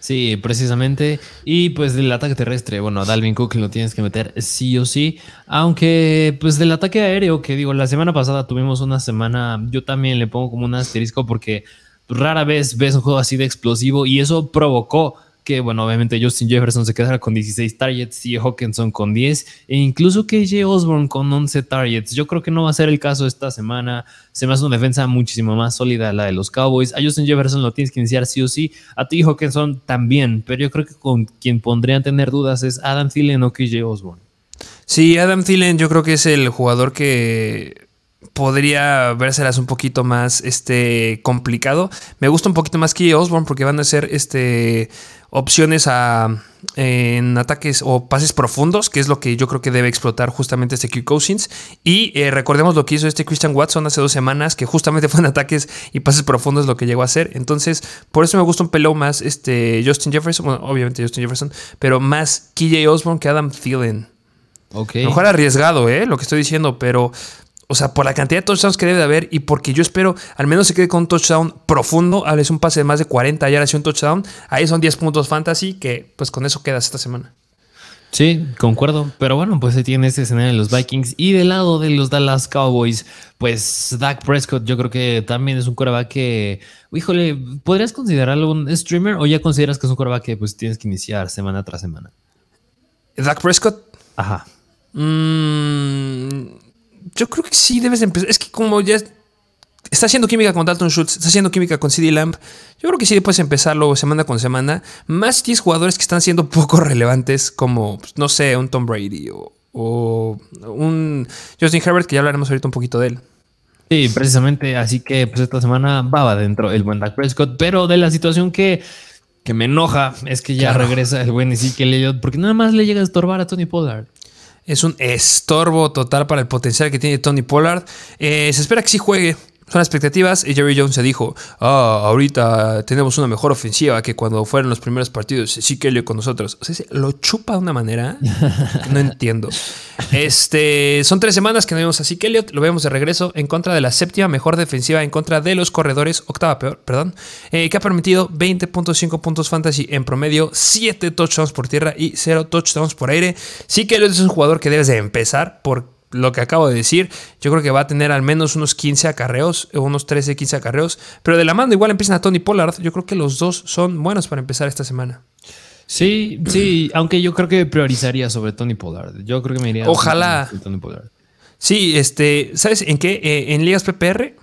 Sí, precisamente. Y pues del ataque terrestre, bueno, Dalvin Cook lo tienes que meter sí o sí. Aunque pues del ataque aéreo, que digo, la semana pasada tuvimos una semana, yo también le pongo como un asterisco porque rara vez ves un juego así de explosivo y eso provocó que, bueno, obviamente Justin Jefferson se quedara con 16 targets y Hawkinson con 10 e incluso KJ Osborne con 11 targets. Yo creo que no va a ser el caso esta semana. Se me hace una defensa muchísimo más sólida la de los Cowboys. A Justin Jefferson lo tienes que iniciar sí o sí. A ti Hawkinson también, pero yo creo que con quien pondrían tener dudas es Adam Thielen o KJ Osborne. Sí, Adam Thielen yo creo que es el jugador que podría vérselas un poquito más este, complicado. Me gusta un poquito más que Osborne porque van a ser este, opciones a, en ataques o pases profundos, que es lo que yo creo que debe explotar justamente este Q Cousins. Y eh, recordemos lo que hizo este Christian Watson hace dos semanas, que justamente fue en ataques y pases profundos lo que llegó a hacer. Entonces, por eso me gusta un pelón más este Justin Jefferson, obviamente Justin Jefferson, pero más KJ Osborne que Adam Thielen. Okay. Mejor arriesgado, ¿eh? Lo que estoy diciendo, pero o sea, por la cantidad de touchdowns que debe de haber y porque yo espero al menos se quede con un touchdown profundo, es un pase de más de 40 y ahora un touchdown, ahí son 10 puntos fantasy que pues con eso quedas esta semana. Sí, concuerdo. Pero bueno, pues se tiene este escenario de los Vikings. Y del lado de los Dallas Cowboys, pues Dak Prescott, yo creo que también es un coreback que, híjole, ¿podrías considerarlo un streamer o ya consideras que es un coreback que pues tienes que iniciar semana tras semana? ¿Dak Prescott? Ajá. Mmm yo creo que sí debes empezar. Es que como ya está haciendo química con Dalton Schultz, está haciendo química con CD Lamb, yo creo que sí puedes empezarlo semana con semana. Más si tienes jugadores que están siendo poco relevantes, como, pues, no sé, un Tom Brady o, un Justin Herbert, que ya hablaremos ahorita un poquito de él. Sí, precisamente. Así que pues esta semana va adentro el buen Dak Prescott, pero de la situación que que me enoja es que ya regresa el buen Ezekiel Elliott porque nada más le llega a estorbar a Tony Pollard. Es un estorbo total para el potencial que tiene Tony Pollard. Eh, se espera que sí juegue. Son expectativas y Jerry Jones se dijo, ah, ahorita tenemos una mejor ofensiva que cuando fueron los primeros partidos, sí que con nosotros. O sea, lo chupa de una manera que no entiendo. Este, son tres semanas que no vemos a Zeke lo vemos de regreso en contra de la séptima mejor defensiva en contra de los corredores, octava peor, perdón, eh, que ha permitido 20.5 puntos fantasy en promedio, 7 touchdowns por tierra y 0 touchdowns por aire. Sí que es un jugador que debes de empezar por lo que acabo de decir, yo creo que va a tener al menos unos 15 acarreos, unos 13, 15 acarreos, pero de la mano igual empiezan a Tony Pollard, yo creo que los dos son buenos para empezar esta semana. Sí, sí, aunque yo creo que priorizaría sobre Tony Pollard. Yo creo que me iría Ojalá. Tony Pollard. Sí, este, ¿sabes en qué? Eh, en ligas PPR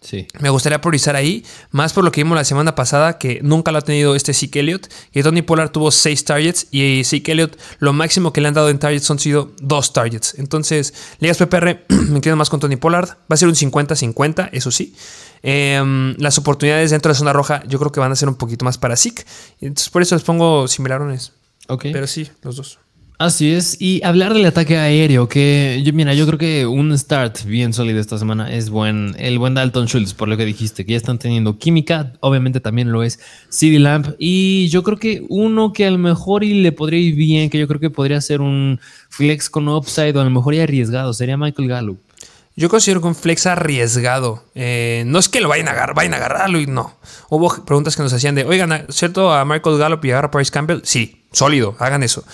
Sí. Me gustaría priorizar ahí, más por lo que vimos la semana pasada, que nunca lo ha tenido este Zeke Elliott, que Tony Pollard tuvo 6 targets y Zeke Elliott lo máximo que le han dado en targets han sido 2 targets. Entonces, ligas PPR, me quedo más con Tony Pollard. Va a ser un 50-50, eso sí. Em, las oportunidades dentro de la zona roja yo creo que van a ser un poquito más para Zeke. Entonces, por eso les pongo similarones. Pero sí, los dos. Así es, y hablar del ataque aéreo, que yo, mira, yo creo que un start bien sólido esta semana es buen, el buen Dalton Schultz, por lo que dijiste, que ya están teniendo química, obviamente también lo es CD Lamp, y yo creo que uno que a lo mejor y le podría ir bien, que yo creo que podría ser un flex con upside o a lo mejor ya arriesgado, sería Michael Gallup. Yo considero que un flex arriesgado. Eh, no es que lo vayan a agarrar, vayan a agarrarlo y no. Hubo preguntas que nos hacían de, oigan, ¿cierto a Michael Gallup y agarra a Paris Campbell? Sí, sólido, hagan eso.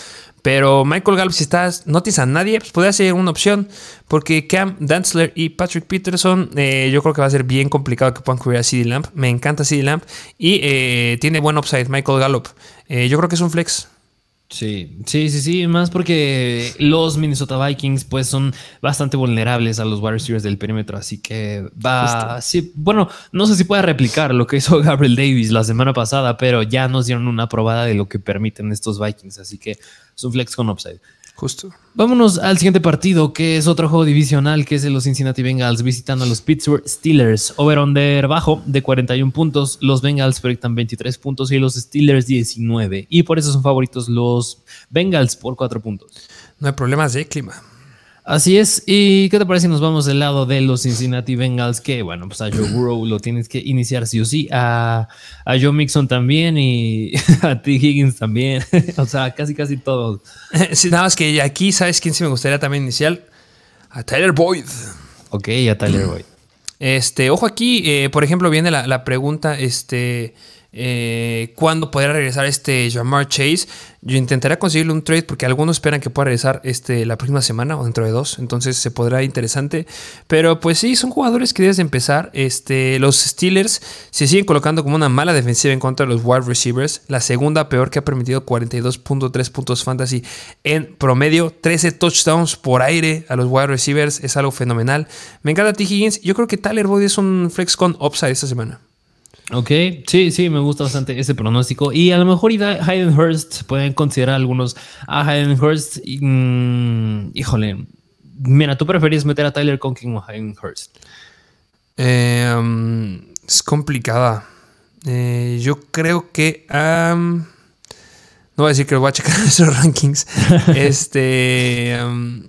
Pero Michael Gallup, si estás, no tienes a nadie, pues podría ser una opción. Porque Cam Dantzler y Patrick Peterson, eh, yo creo que va a ser bien complicado que puedan cubrir a CD Lamp. Me encanta CD Lamp. Y eh, tiene buen upside Michael Gallup. Eh, yo creo que es un flex. Sí, sí, sí, sí, más porque los Minnesota Vikings pues son bastante vulnerables a los wide receivers del perímetro, así que va, sí, bueno, no sé si pueda replicar lo que hizo Gabriel Davis la semana pasada, pero ya nos dieron una probada de lo que permiten estos Vikings, así que es un flex con upside. Justo. Vámonos al siguiente partido, que es otro juego divisional, que es de los Cincinnati Bengals visitando a los Pittsburgh Steelers. Over-under bajo de 41 puntos. Los Bengals proyectan 23 puntos y los Steelers 19. Y por eso son favoritos los Bengals por 4 puntos. No hay problemas de clima. Así es. ¿Y qué te parece si nos vamos del lado de los Cincinnati Bengals? Que bueno, pues a Joe Burrow lo tienes que iniciar sí o sí. A, a Joe Mixon también y a T. Higgins también. o sea, casi, casi todos. Sí, nada más que aquí, ¿sabes quién sí me gustaría también iniciar? A Tyler Boyd. Ok, a Tyler Boyd. Este, ojo aquí, eh, por ejemplo, viene la, la pregunta, este, eh, cuándo podrá regresar este Jamar Chase. Yo intentaré conseguirle un trade porque algunos esperan que pueda regresar este, la próxima semana o dentro de dos. Entonces se podrá interesante. Pero pues sí, son jugadores que debes de empezar. Este, los Steelers se siguen colocando como una mala defensiva en contra de los wide receivers. La segunda peor que ha permitido 42.3 puntos fantasy en promedio. 13 touchdowns por aire a los wide receivers. Es algo fenomenal. Me encanta T. Higgins. Yo creo que Tyler Boyd es un flex con upside esta semana. Ok, sí, sí, me gusta bastante ese pronóstico. Y a lo mejor Hayden Hurst, pueden considerar algunos a Hayden Hurst. Mm, híjole, mira, ¿tú preferís meter a Tyler Conking o a Hayden Hurst? Eh, es complicada. Eh, yo creo que. no voy a decir que lo voy a checar en esos rankings. este. Um,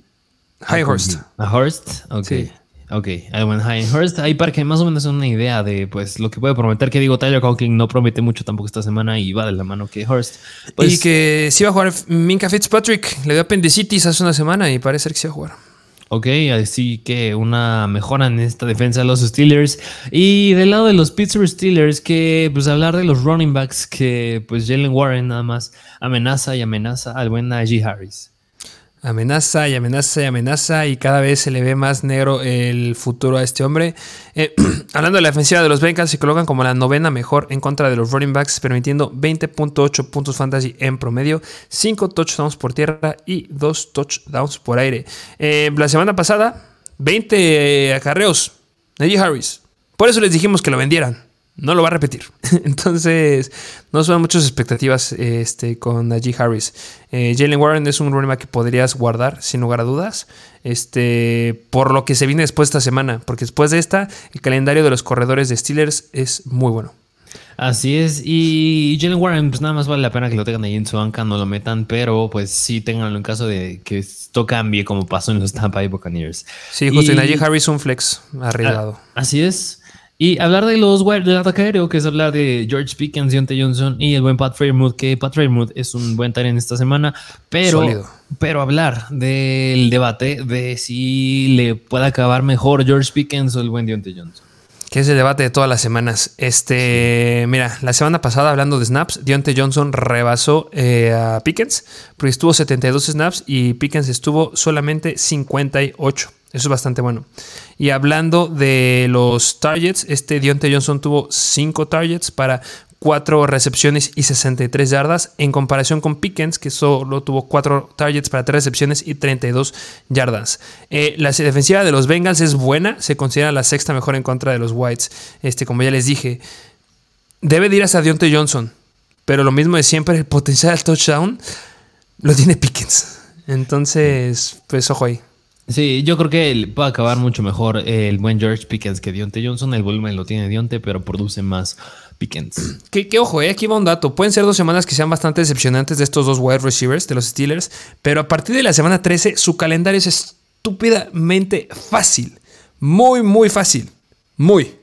Hayden Hurst. ¿A Hurst? Ok. Sí. Ok, Edwin Hurst, ahí para que más o menos una idea de pues lo que puede prometer, que digo, Tyler Conking no promete mucho tampoco esta semana y va de la mano que Hurst. Pues, y que sí va a jugar Minka Fitzpatrick, le dio apendicitis hace una semana y parece que sí va a jugar. Ok, así que una mejora en esta defensa de los Steelers. Y del lado de los Pittsburgh Steelers, que pues hablar de los running backs, que pues Jalen Warren nada más amenaza y amenaza al buen Najee Harris. Amenaza y amenaza y amenaza y cada vez se le ve más negro el futuro a este hombre. Eh, hablando de la defensiva de los Bengals, se colocan como la novena mejor en contra de los running backs, permitiendo 20.8 puntos fantasy en promedio, 5 touchdowns por tierra y 2 touchdowns por aire. Eh, la semana pasada, 20 acarreos. Najee Harris. Por eso les dijimos que lo vendieran no lo va a repetir. Entonces, no son muchas expectativas este, con Najee Harris. Eh, Jalen Warren es un back que podrías guardar, sin lugar a dudas, este, por lo que se viene después de esta semana. Porque después de esta, el calendario de los corredores de Steelers es muy bueno. Así es, y Jalen Warren, pues nada más vale la pena que lo tengan ahí en su banca, no lo metan, pero pues sí tenganlo en caso de que esto cambie como pasó en los Tampa Bay Buccaneers. Sí, justo, y, Najee Harris un flex arriesgado. Así es. Y hablar de los del ataque aéreo, que es hablar de George Pickens, Deontay Johnson y el buen Pat Fairmouth, que Pat Fairmouth es un buen en esta semana, pero, pero hablar del debate de si le puede acabar mejor George Pickens o el buen Deontay Johnson. Que es el debate de todas las semanas. Este, mira, la semana pasada hablando de snaps, Deontay Johnson rebasó eh, a Pickens, porque estuvo 72 snaps y Pickens estuvo solamente 58. Eso es bastante bueno. Y hablando de los targets, este Dionte Johnson tuvo 5 targets para 4 recepciones y 63 yardas, en comparación con Pickens, que solo tuvo 4 targets para 3 recepciones y 32 yardas. Eh, la defensiva de los Bengals es buena, se considera la sexta mejor en contra de los Whites. Este, como ya les dije, debe de ir hasta Dionte Johnson, pero lo mismo de siempre, el potencial touchdown lo tiene Pickens. Entonces, pues ojo ahí. Sí, yo creo que puede acabar mucho mejor el buen George Pickens que Dionte Johnson. El volumen lo tiene Dionte, pero produce más Pickens. Que, ojo, eh, aquí va un dato. Pueden ser dos semanas que sean bastante decepcionantes de estos dos wide receivers de los Steelers, pero a partir de la semana 13 su calendario es estúpidamente fácil. Muy, muy fácil. Muy.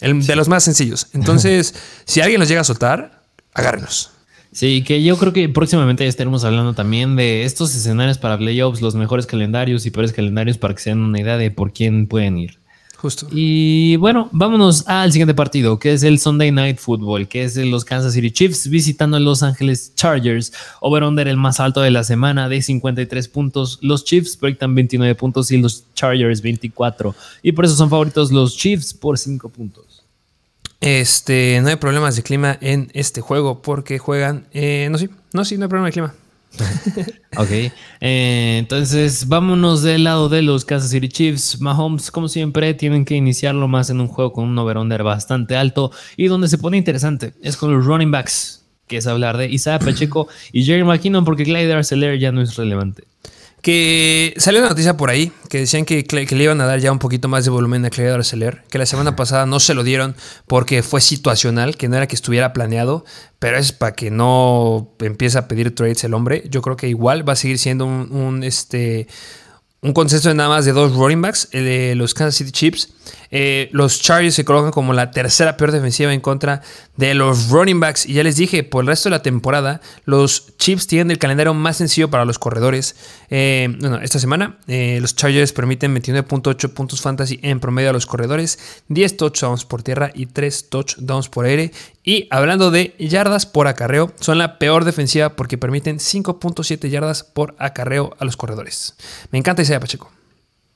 El, de los más sencillos. Entonces, si alguien los llega a soltar, agárrenos. Sí, que yo creo que próximamente ya estaremos hablando también de estos escenarios para playoffs, los mejores calendarios y peores calendarios para que se den una idea de por quién pueden ir. Justo. Y bueno, vámonos al siguiente partido, que es el Sunday Night Football, que es los Kansas City Chiefs visitando a Los Ángeles Chargers. Over-under el más alto de la semana de 53 puntos. Los Chiefs proyectan 29 puntos y los Chargers 24. Y por eso son favoritos los Chiefs por 5 puntos. Este, no hay problemas de clima en este juego porque juegan. Eh, no, sí, no, sí, no hay problema de clima. ok, eh, entonces vámonos del lado de los Kansas City Chiefs. Mahomes, como siempre, tienen que iniciarlo más en un juego con un over-under bastante alto y donde se pone interesante es con los running backs, que es hablar de Isaiah Pacheco y Jerry McKinnon, porque Clyde Arcelor ya no es relevante. Que salió una noticia por ahí que decían que, le iban a dar ya un poquito más de volumen a Clyde Arcelor, que la semana pasada no se lo dieron porque fue situacional, que no era que estuviera planeado, pero es para que no empiece a pedir trades el hombre. Yo creo que igual va a seguir siendo un, un este, un consenso de nada más de dos running backs, de los Kansas City Chiefs. Eh, los Chargers se colocan como la tercera peor defensiva en contra de los running backs. Y ya les dije, por el resto de la temporada, los Chiefs tienen el calendario más sencillo para los corredores. Eh, bueno, esta semana eh, los Chargers permiten 29.8 puntos fantasy en promedio a los corredores, 10 touchdowns por tierra y 3 touchdowns por aire. Y hablando de yardas por acarreo, son la peor defensiva porque permiten 5.7 yardas por acarreo a los corredores. Me encanta Isaiah Pacheco.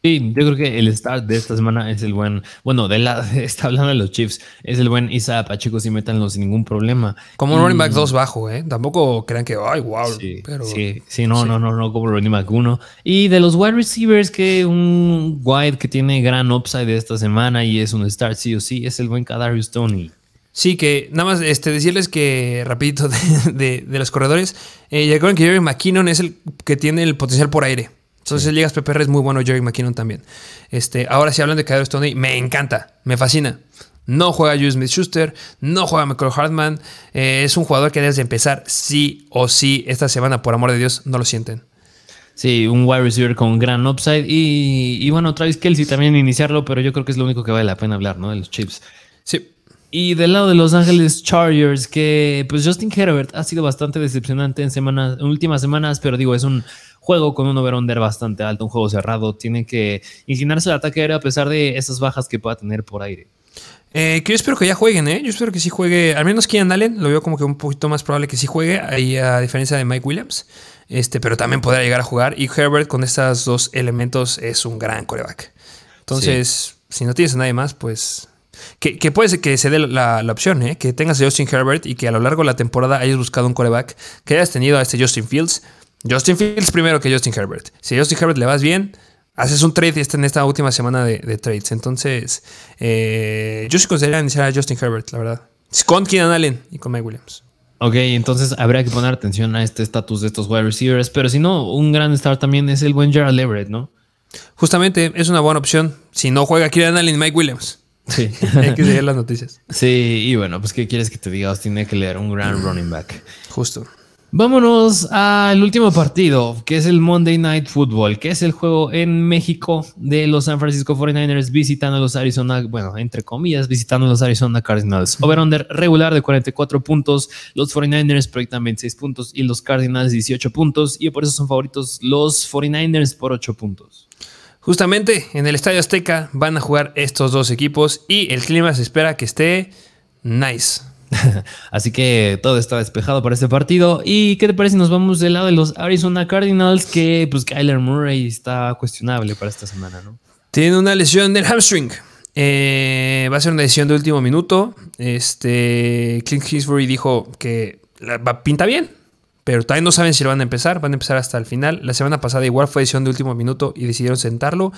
Sí, yo creo que el start de esta semana es el buen, bueno, de la, está hablando de los Chiefs, es el buen Isaiah Pacheco si métanlo sin ningún problema. Como un running back 2 bajo, ¿eh? Tampoco crean que, ay, wow. Sí, pero, sí, sí, no, no, no, no, como running back 1. Y de los wide receivers, que un wide que tiene gran upside esta semana y es un start sí o sí, es el buen Kadarius Tony. Sí, que nada más este, decirles que, rapidito, de, de, los corredores, eh, ya que Jerry McKinnon es el que tiene el potencial por aire. Entonces, Ligas PPR es muy bueno, Jerry McKinnon también. Este, ahora sí hablan de Kadarius Tony, me encanta, me fascina. No juega Julius Smith Schuster, no juega Michael Hartman. Eh, es un jugador que debes de empezar sí o sí esta semana, por amor de Dios, no lo sienten. Sí, un wide receiver con gran upside. Y, y bueno, Travis Kelsey también iniciarlo, pero yo creo que es lo único que vale la pena hablar, ¿no? De los Chips. Y del lado de Los Ángeles Chargers, que pues Justin Herbert ha sido bastante decepcionante en, semanas, en últimas semanas, pero digo, es un juego con un over-under bastante alto, un juego cerrado. Tiene que inclinarse al ataque aéreo a pesar de esas bajas que pueda tener por aire. Eh, que yo espero que ya jueguen, ¿eh? Yo espero que sí juegue, al menos Kian Allen, lo veo como que un poquito más probable que sí juegue, ahí a diferencia de Mike Williams. Este, pero también podrá llegar a jugar. Y Herbert con estos dos elementos es un gran coreback. Entonces, si no tienes a nadie más, pues que, puede ser que se dé la, opción, ¿eh? que tengas a Justin Herbert y que a lo largo de la temporada hayas buscado un coreback, que hayas tenido a este Justin Fields. Justin Fields primero que Justin Herbert. Si a Justin Herbert le vas bien, haces un trade y está en esta última semana de, trades. Entonces, eh, yo sí consideraría iniciar a Justin Herbert, la verdad. Con Keenan Allen y con Mike Williams. Ok, entonces habría que poner atención a este estatus de estos wide receivers. Pero si no, un gran start también es el buen Gerald Everett, ¿no? Justamente es una buena opción. Si no juega Keenan Allen y Mike Williams. Sí. Hay que seguir las noticias. Sí, y bueno, pues ¿qué quieres que te diga? Tiene que leer un gran running back. Justo. Vámonos al último partido, que es el Monday Night Football, que es el juego en México de los San Francisco 49ers visitando a los Arizona, bueno, entre comillas, visitando a los Arizona Cardinals. Over-under regular de 44 puntos, los 49ers proyectan 26 puntos y los Cardinals 18 puntos, y por eso son favoritos los 49ers por 8 puntos. Justamente en el Estadio Azteca van a jugar estos dos equipos y el clima se espera que esté nice. Así que todo está despejado para este partido. ¿Y qué te parece si nos vamos del lado de los Arizona Cardinals? Que pues Kyler Murray está cuestionable para esta semana, ¿no? Tiene una lesión del hamstring. Eh, va a ser una lesión de último minuto. Este, Clint Kingsbury dijo que la, pinta bien, pero todavía no saben si lo van a empezar. Van a empezar hasta el final. La semana pasada igual fue decisión de último minuto y decidieron sentarlo.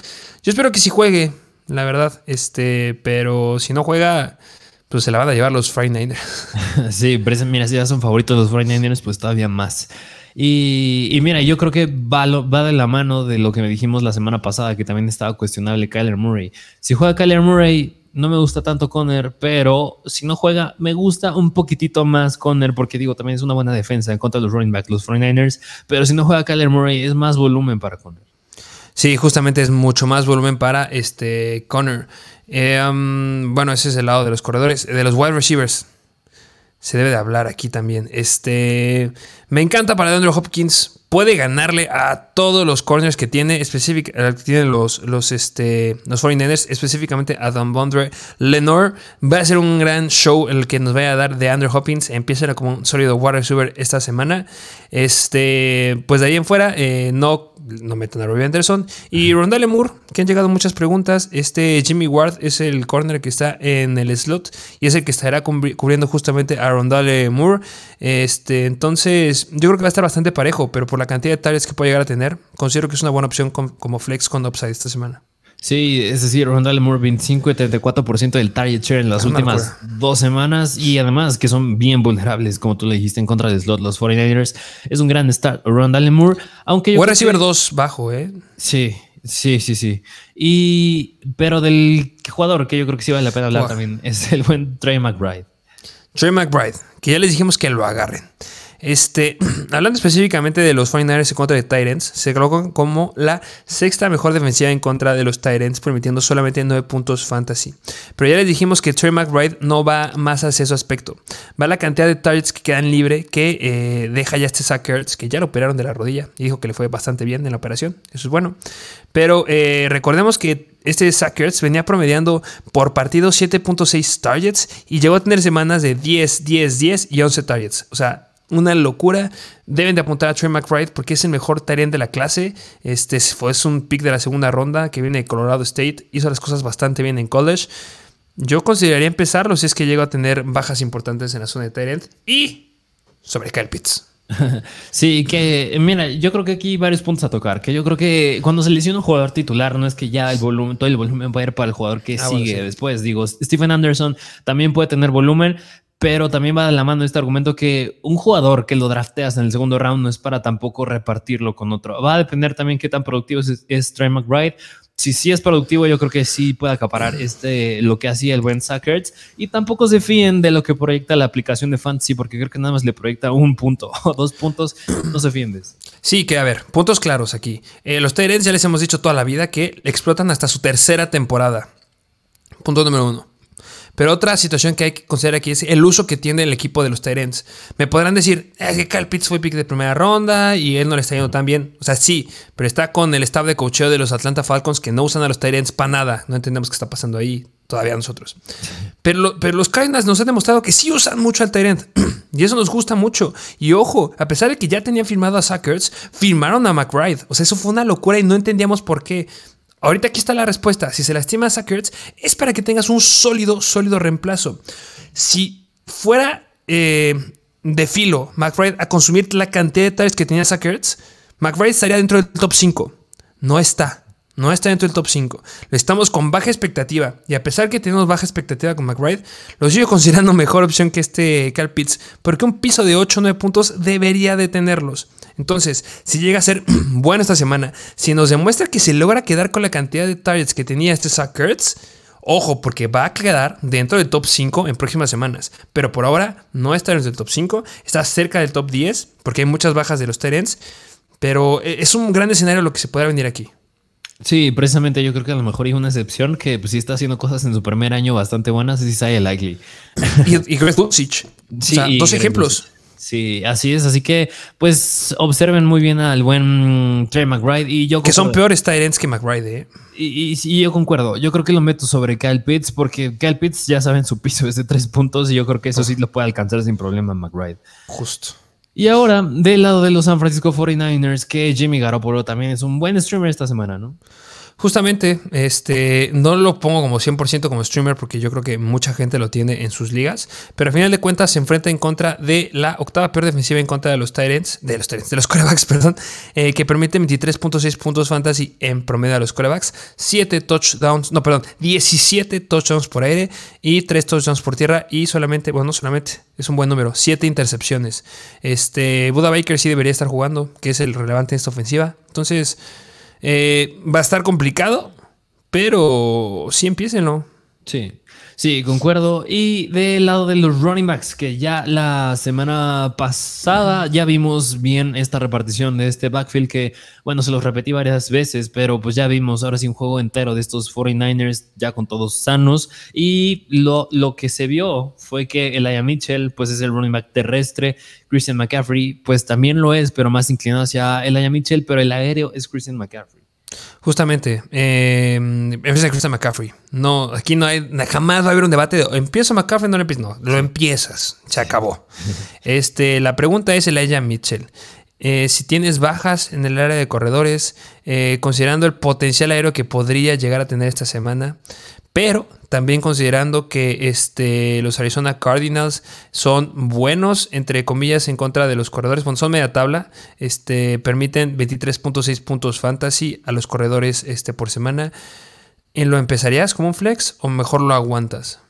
Yo espero que sí juegue, la verdad. Este, pero si no juega, pues se la van a llevar los 49ers. sí, pero mira, si ya son favoritos los 49ers, pues todavía más. Y, mira, yo creo que va, va, de la mano de lo que me dijimos la semana pasada, que también estaba cuestionable Kyler Murray. Si juega Kyler Murray, no me gusta tanto Conner, pero si no juega, me gusta un poquitito más Conner, porque digo, también es una buena defensa en contra de los running backs, los 49ers, pero si no juega Kyler Murray, es más volumen para Conner. Sí, justamente es mucho más volumen para este Conner. Eh, um, bueno, ese es el lado de los corredores. De los wide receivers. Se debe de hablar aquí también. Este. Me encanta para Andrew Hopkins. Puede ganarle a todos los corners que tiene. Específicamente eh, tienen los, los, este, los 49ers. Específicamente a Don Bondre Lenore. Va a ser un gran show el que nos vaya a dar de Andrew Hopkins. Empieza como un sólido wide receiver esta semana. Este. Pues de ahí en fuera. Eh, no no meten a Robbie Anderson. Y Rondale Moore, que han llegado muchas preguntas. Este Jimmy Ward es el corner que está en el slot y es el que estará cubriendo justamente a Rondale Moore. Este, entonces, yo creo que va a estar bastante parejo, pero por la cantidad de tareas que puede llegar a tener, considero que es una buena opción como flex con upside esta semana. Sí, es decir, Rondale Moore 25 y 34% del target share en las últimas dos semanas y además que son bien vulnerables, como tú le dijiste, en contra de slot, los 49ers. Es un gran start. Rondale Moore, aunque yo... receiver 2 bajo, ¿eh? Sí, sí, sí, sí. Y, pero del jugador que yo creo que sí vale la pena hablar también es el buen Trey McBride. Trey McBride, que ya les dijimos que lo agarren. Este, hablando específicamente de los 49ers en contra de Titans, se colocan como la sexta mejor defensiva en contra de los Titans, permitiendo solamente 9 puntos fantasy. Pero ya les dijimos que Trey McBride no va más hacia ese aspecto. Va la cantidad de targets que quedan libre que eh, deja ya este Sackers, que ya lo operaron de la rodilla y dijo que le fue bastante bien en la operación. Eso es bueno. Pero eh, recordemos que este Sackers venía promediando por partido 7.6 targets y llegó a tener semanas de 10, 10, 10 y 11 targets. O sea, una locura. Deben de apuntar a Trey McBride porque es el mejor Tyrant de la clase. Este fue es un pick de la segunda ronda que viene de Colorado State. Hizo las cosas bastante bien en college. Yo consideraría empezarlo si es que llego a tener bajas importantes en la zona de Tyrant y sobre Kyle Pitts. Sí, que mira, yo creo que aquí hay varios puntos a tocar. Que yo creo que cuando se lesiona un jugador titular, no es que ya el volumen, todo el volumen va a ir para el jugador que ah, sigue después. Digo, Stephen Anderson también puede tener volumen, pero también va de la mano este argumento que un jugador que lo drafteas en el segundo round no es para tampoco repartirlo con otro. Va a depender también qué tan productivo es, Trey McBride. Si sí es productivo, yo creo que sí puede acaparar este, lo que hacía el buen Sackers. Y tampoco se fíen de lo que proyecta la aplicación de Fantasy, porque creo que nada más le proyecta un punto o dos puntos. No se fíen Sí, que a ver, puntos claros aquí. Eh, los Tyrants ya les hemos dicho toda la vida que explotan hasta su tercera temporada. Punto número uno. Pero otra situación que hay que considerar aquí es el uso que tiene el equipo de los Tyrants. Me podrán decir, es que Kyle Pitts fue pick de primera ronda y él no le está yendo tan bien. O sea, sí, pero está con el staff de cocheo de los Atlanta Falcons que no usan a los Tyrants para nada. No entendemos qué está pasando ahí todavía nosotros. Pero, los Cardinals nos han demostrado que sí usan mucho al Tyrant. y eso nos gusta mucho. Y ojo, a pesar de que ya tenían firmado a Suckers, firmaron a McBride. O sea, eso fue una locura y no entendíamos por qué. Ahorita aquí está la respuesta. Si se lastima a Sackers, es para que tengas un sólido, sólido reemplazo. Si fuera eh, de filo McBride a consumir la cantidad de targets que tenía Sackers, McBride estaría dentro del top 5. No está. No está dentro del top 5. Estamos con baja expectativa. Y a pesar que tenemos baja expectativa con McBride, lo sigo considerando mejor opción que este Cal Pitts. Porque un piso de 8 o 9 puntos debería de tenerlos. Entonces, si llega a ser bueno esta semana, si nos demuestra que se logra quedar con la cantidad de targets que tenía este Sackers, ojo, porque va a quedar dentro del top 5 en próximas semanas. Pero por ahora no está dentro del top 5, está cerca del top 10, porque hay muchas bajas de los Terens. Pero eh, es un gran escenario lo que se podrá venir aquí. Sí, precisamente yo creo que a lo mejor hay una excepción que pues, sí está haciendo cosas en su primer año bastante buenas, es Isaiah Likely. y, y Greg Sí, dos ejemplos. Sí, así es. Así que, pues, observen muy bien al buen Trey McBride. Y yo que son peores Tyrants que McBride, ¿eh? Y, y, yo concuerdo. Yo creo que lo meto sobre Kyle Pitts porque Kyle Pitts, ya saben, su piso es de tres puntos y yo creo que eso sí lo puede alcanzar sin problema McBride. Justo. Y ahora, del lado de los San Francisco 49ers, que Jimmy Garoppolo también es un buen streamer esta semana, ¿no? Justamente, este, no lo pongo como 100% como streamer porque yo creo que mucha gente lo tiene en sus ligas, pero al final de cuentas se enfrenta en contra de la octava peor defensiva en contra de los Tyrants, de los Tyrants, de los corebacks, perdón, eh, que permite 23.6 puntos fantasy en promedio a los corebacks, 7 touchdowns, no, perdón, 17 touchdowns por aire y 3 touchdowns por tierra y solamente, bueno, solamente, es un buen número, 7 intercepciones. Este, Buda Baker sí debería estar jugando, que es el relevante en esta ofensiva. Entonces, eh, va a estar complicado, pero sí empiecenlo. Sí. Sí, concuerdo. Y del lado de los running backs, que ya la semana pasada ya vimos bien esta repartición de este backfield que, bueno, se los repetí varias veces, pero pues ya vimos ahora sí un juego entero de estos 49ers ya con todos sanos. Y lo, lo que se vio fue que Elijah Mitchell, pues es el running back terrestre, Christian McCaffrey, pues también lo es, pero más inclinado hacia Elijah Mitchell, pero el aéreo es Christian McCaffrey. Justamente, eh, empieza Christian McCaffrey. No, aquí no hay, jamás va a haber un debate de empieza McCaffrey, no lo empiezas. No, lo empiezas, se acabó. Este, la pregunta es Elijah Mitchell. Eh, si tienes bajas en el área de corredores, eh, considerando el potencial aéreo que podría llegar a tener esta semana, pero también considerando que este, los Arizona Cardinals son buenos, entre comillas, en contra de los corredores, cuando son media tabla, este, permiten 23.6 puntos fantasy a los corredores este, por semana. ¿lo empezarías como un flex o mejor lo aguantas?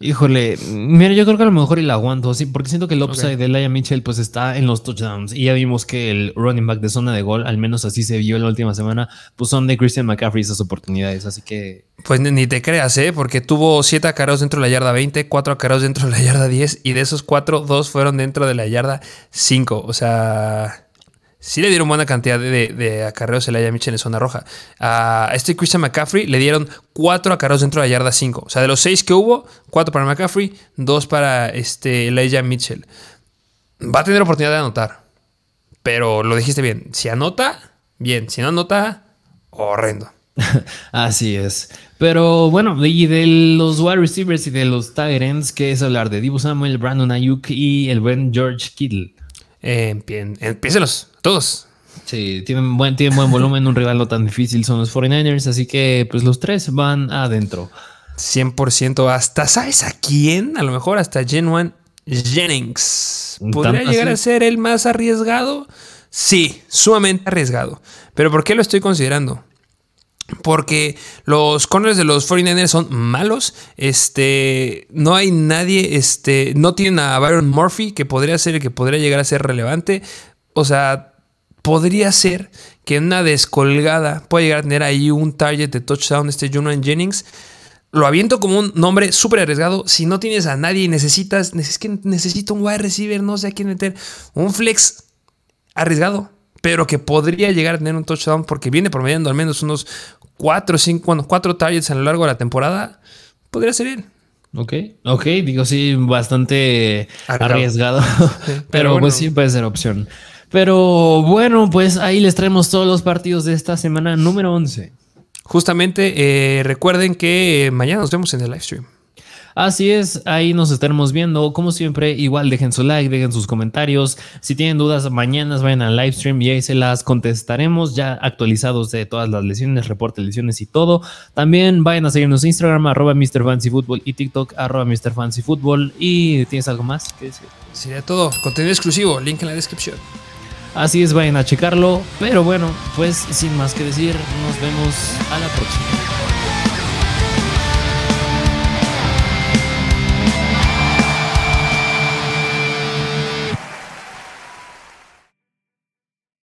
Híjole, mira, yo creo que a lo mejor y la aguanto, sí, porque siento que el upside de Laia Mitchell pues está en los touchdowns y ya vimos que el running back de zona de gol, al menos así se vio en la última semana, pues son de Christian McCaffrey esas oportunidades, así que... Pues ni te creas, ¿eh? Porque tuvo 7 acarreos dentro de la yarda 20, 4 acarreos dentro de la yarda 10 y de esos 4, 2 fueron dentro de la yarda 5, o sea sí le dieron buena cantidad de, acarreos Elijah Mitchell en zona roja. A este Christian McCaffrey le dieron cuatro acarreos dentro de la yarda 5. O sea, de los seis que hubo, cuatro para McCaffrey, dos para este Elijah Mitchell. Va a tener oportunidad de anotar. Pero lo dijiste bien. Si anota, bien. Si no anota, horrendo. Así es. Pero bueno, y de los wide receivers y de los tight ends, ¿qué es hablar de Dibu Samuel, Brandon Ayuk y el buen George Kittle? Eh, empiénselos, todos. Sí, tienen buen, tienen buen volumen, un rival no tan difícil son los 49ers, así que pues los tres van adentro. 100% hasta, ¿sabes a quién? A lo mejor hasta Gen Jennings. ¿Podría llegar a ser el más arriesgado? Sí, sumamente arriesgado. Pero ¿por qué lo estoy considerando? Porque los corners de los 49ers son malos. Este, no hay nadie, este, no tienen a Byron Murphy, que podría ser el que podría llegar a ser relevante. O sea, podría ser que en una descolgada pueda llegar a tener ahí un target de touchdown este Julian Jennings. Lo aviento como un nombre súper arriesgado. Si no tienes a nadie y necesitas, es que necesito un wide receiver, no sé a quién meter. Un flex arriesgado, pero que podría llegar a tener un touchdown porque viene promediando al menos unos cuatro, cinco, bueno, cuatro targets a lo largo de la temporada, podría ser él. Ok, ok, digo sí, bastante arriesgado, pero, pues sí puede ser opción. Pero bueno, pues ahí les traemos todos los partidos de esta semana número 11. Justamente, eh, recuerden que mañana nos vemos en el live stream. Así es, ahí nos estaremos viendo. Como siempre, igual dejen su like, dejen sus comentarios. Si tienen dudas, mañana vayan al live stream y ahí se las contestaremos ya actualizados de todas las lesiones, reporte lesiones y todo. También vayan a seguirnos en Instagram, arroba MrFancyFootball y TikTok, arroba MrFancyFootball. ¿Y tienes algo más que decir? Sería todo. Contenido exclusivo, link en la descripción. Así es, vayan a checarlo. Pero bueno, pues sin más que decir, nos vemos a la próxima.